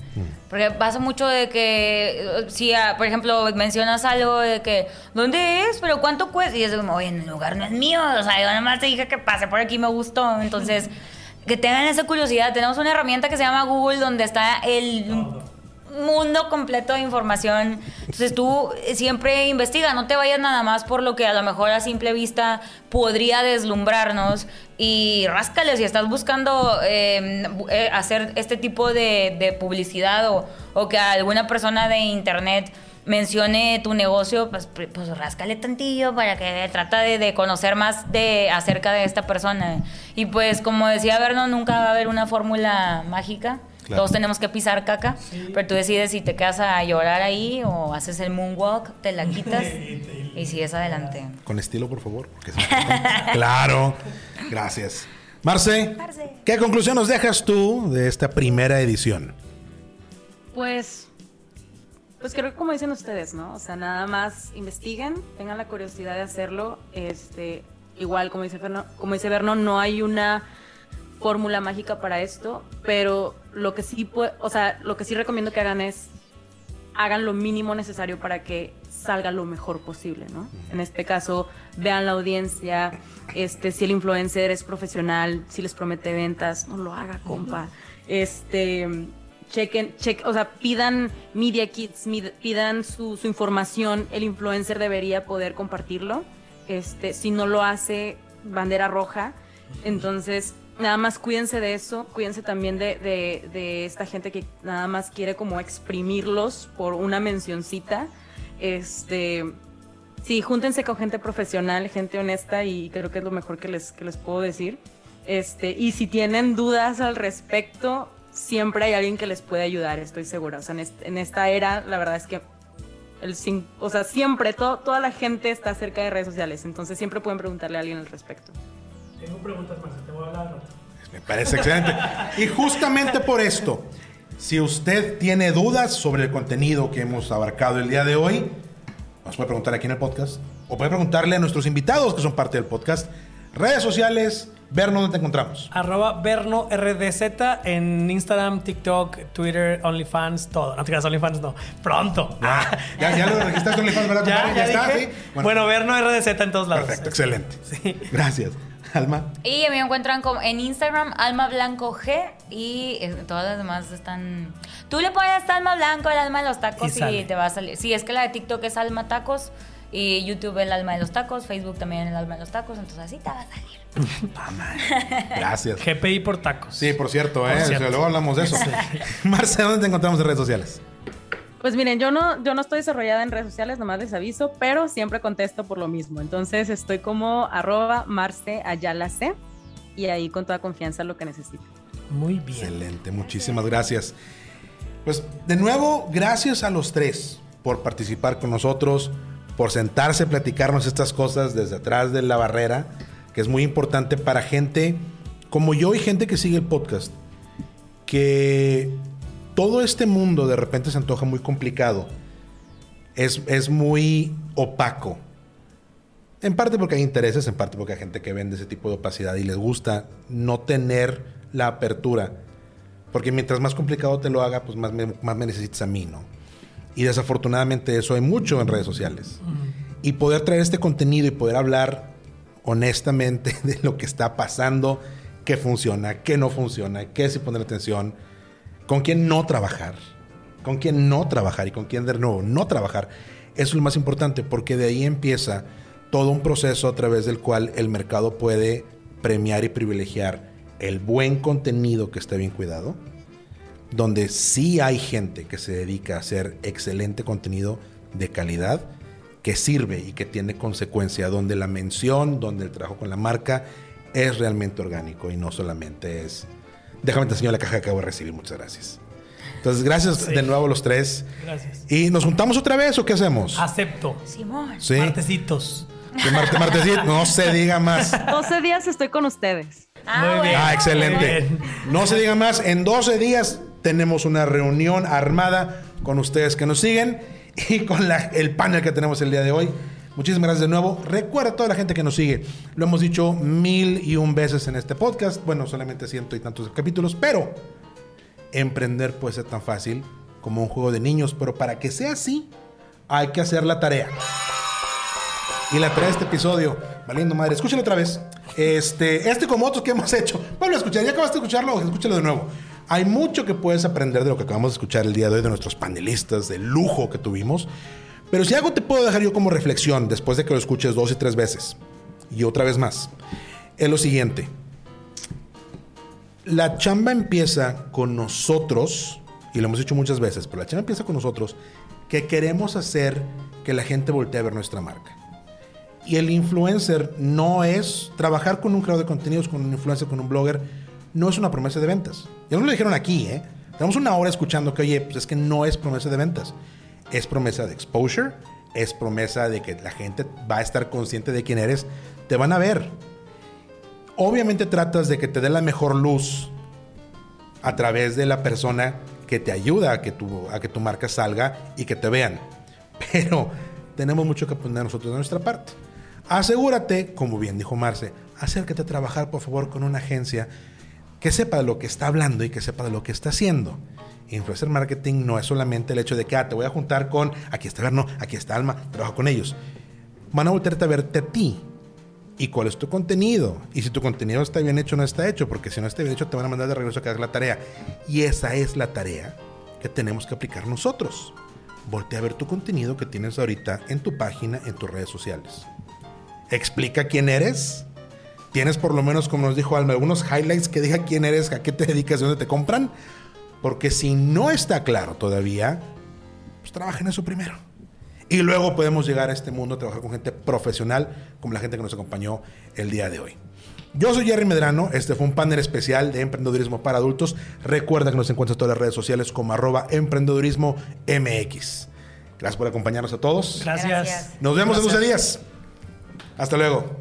Porque pasa mucho de que, si ah, por ejemplo mencionas algo de que, ¿dónde es? ¿Pero cuánto cuesta? Y es como, oye, el lugar no es mío. O sea, yo nada más te dije que pase por aquí, me gustó. Entonces, que tengan esa curiosidad. Tenemos una herramienta que se llama Google donde está el mundo completo de información. Entonces tú siempre investiga, no te vayas nada más por lo que a lo mejor a simple vista podría deslumbrarnos y ráscale si estás buscando bu- eh, hacer este tipo de, publicidad o, que alguna persona de internet mencione tu negocio, pues, pr- pues ráscale tantillo para que trata de, conocer más de acerca de esta persona. Y pues como decía Vernon, nunca va a haber una fórmula mágica. Claro. Todos tenemos que pisar caca, pero tú decides si te quedas a llorar ahí o haces el moonwalk, te la quitas y sigues adelante. Con estilo, por favor. porque es claro. Gracias. Marce, Marce. ¿qué conclusión nos dejas tú de esta primera edición? Pues, pues creo que como dicen ustedes, ¿no? O sea, nada más investiguen, tengan la curiosidad de hacerlo. Este, igual como dice Ferno, como dice Vernon, no hay una fórmula mágica para esto, pero lo que sí o sea, lo que sí recomiendo que hagan es hagan lo mínimo necesario para que salga lo mejor posible, ¿no? En este caso, vean la audiencia, este, si el influencer es profesional, si les promete ventas, no lo haga, compa. Este, chequen, check, o sea, pidan media kits, pidan su, su información, el influencer debería poder compartirlo. Este, si no lo hace, bandera roja. Entonces, nada más cuídense de eso, cuídense también de, de- esta gente que nada más quiere como exprimirlos por una mencioncita. Este, sí, júntense con gente profesional, gente honesta y creo que es lo mejor que les, que les puedo decir. Este, y si tienen dudas al respecto, siempre hay alguien que les puede ayudar, estoy segura. O sea, en, est- en esta era, la verdad es que el, o sea, siempre, to- toda la gente está cerca de redes sociales, entonces siempre pueden preguntarle a alguien al respecto. Tengo preguntas más, te voy a hablar al rato. Me parece excelente. Y justamente por esto, Si usted tiene dudas sobre el contenido que hemos abarcado el día de hoy, nos puede preguntar aquí en el podcast o puede preguntarle a nuestros invitados que son parte del podcast. Redes sociales, Verno, ¿dónde te encontramos? Arroba Berno RDZ en Instagram, TikTok, Twitter, OnlyFans, todo. No te creas, OnlyFans no. Pronto. Ya, ya, ya lo registraste en OnlyFans, ¿verdad? Ya, ya, está. ¿sí? Bueno, Berno RDZ en todos lados. Perfecto, excelente. Sí. Gracias. Alma. Y me encuentran como en Instagram Alma Blanco G y eh, todas las demás están... Tú le pones Alma Blanco, el alma de los tacos Y te va a salir. Sí, es que la de TikTok es Alma Tacos y YouTube el alma de los tacos, Facebook también el alma de los tacos, entonces así te va a salir. Gracias. GPI por tacos. Sí, por cierto, ¿eh? O sea, luego hablamos de eso. Marce, ¿dónde te encontramos en redes sociales? Pues miren, yo no, yo no estoy desarrollada en redes sociales, nomás les aviso, pero siempre contesto por lo mismo. Entonces estoy como arroba Marce Ayala C y ahí con toda confianza lo que necesiten. Muy bien. Excelente, muchísimas gracias. Pues de nuevo, gracias a los tres por participar con nosotros, por sentarse a platicarnos estas cosas desde atrás de la barrera, que es muy importante para gente como yo y gente que sigue el podcast, que todo este mundo de repente se antoja muy complicado, es, es muy opaco. En parte porque hay intereses, en parte porque hay gente que vende ese tipo de opacidad y les gusta no tener la apertura. Porque mientras más complicado te lo haga, pues más me, más me necesitas a mí, ¿no? Y desafortunadamente eso hay mucho en redes sociales. Y poder traer este contenido y poder hablar honestamente de lo que está pasando, qué funciona, qué no funciona, qué sí poner atención, con quién no trabajar, con quién no trabajar y con quién de nuevo no trabajar. Eso es lo más importante porque de ahí empieza todo un proceso a través del cual el mercado puede premiar y privilegiar el buen contenido que está bien cuidado, donde sí hay gente que se dedica a hacer excelente contenido de calidad, que sirve y que tiene consecuencia, donde la mención, donde el trabajo con la marca es realmente orgánico y no solamente es... Déjame te enseño la caja que acabo de recibir, muchas gracias. Entonces, gracias Sí. de nuevo a los tres. Gracias. ¿Y nos juntamos otra vez o qué hacemos? Acepto. Simón. Sí. Martesitos. Marte, martesito, no se diga más. 12 días estoy con ustedes. Ah, Muy bien. Ah, excelente. Muy bien. No se diga más. En 12 días tenemos una reunión armada con ustedes que nos siguen y con la- el panel que tenemos el día de hoy. Muchísimas gracias de nuevo. Recuerda a toda la gente que nos sigue. Lo hemos dicho mil y un veces en este podcast. Bueno, solamente ciento y tantos capítulos, pero emprender puede ser tan fácil como un juego de niños. Pero para que sea así, hay que hacer la tarea. Y la tarea de este episodio, valiendo madre, escúchalo otra vez. Este, este como otros que hemos hecho. Vuelve a escuchar, ya acabaste de escucharlo, escúchalo de nuevo. Hay mucho que puedes aprender de lo que acabamos de escuchar el día de hoy de nuestros panelistas, del lujo que tuvimos. Pero si algo te puedo dejar yo como reflexión después de que lo escuches dos y tres veces y otra vez más, es lo siguiente. La chamba empieza con nosotros, y lo hemos dicho muchas veces, pero la chamba empieza con nosotros, que queremos hacer que la gente voltee a ver nuestra marca. Y el influencer no es trabajar con un creador de contenidos, con un influencer, con un blogger, no es una promesa de ventas. Ya no lo dijeron aquí, ¿eh? Tenemos una hora escuchando que, oye, pues es que no es promesa de ventas. Es promesa de exposure, es promesa de que la gente va a estar consciente de quién eres, te van a ver. Obviamente tratas de que te dé la mejor luz a través de la persona que te ayuda a que tu, a que tu marca salga y que te vean. Pero tenemos mucho que poner nosotros de nuestra parte. Asegúrate, como bien dijo Marce, acércate a trabajar por favor con una agencia que sepa de lo que está hablando y que sepa de lo que está haciendo. Influencer marketing no es solamente el hecho de que ah, te voy a juntar con, aquí está Verno, aquí está Alma, trabajo con ellos. Van a voltearte a verte a ti y cuál es tu contenido. Y si tu contenido está bien hecho o no está hecho, porque si no está bien hecho te van a mandar de regreso a que hagas la tarea. Y esa es la tarea que tenemos que aplicar nosotros. Voltea a ver tu contenido que tienes ahorita en tu página, en tus redes sociales. Explica quién eres. Tienes por lo menos, como nos dijo Alma, algunos highlights que diga quién eres, a qué te dedicas, de dónde te compran. Porque si no está claro todavía, pues trabaja en eso primero. Y luego podemos llegar a este mundo a trabajar con gente profesional, como la gente que nos acompañó el día de hoy. Yo soy Jerry Medrano, este fue un panel especial de emprendedurismo para adultos. Recuerda que nos encuentras en todas las redes sociales como arroba emprendedurismo MX. Gracias por acompañarnos a todos. Gracias. Nos vemos en Gracias. 12 días. Hasta luego.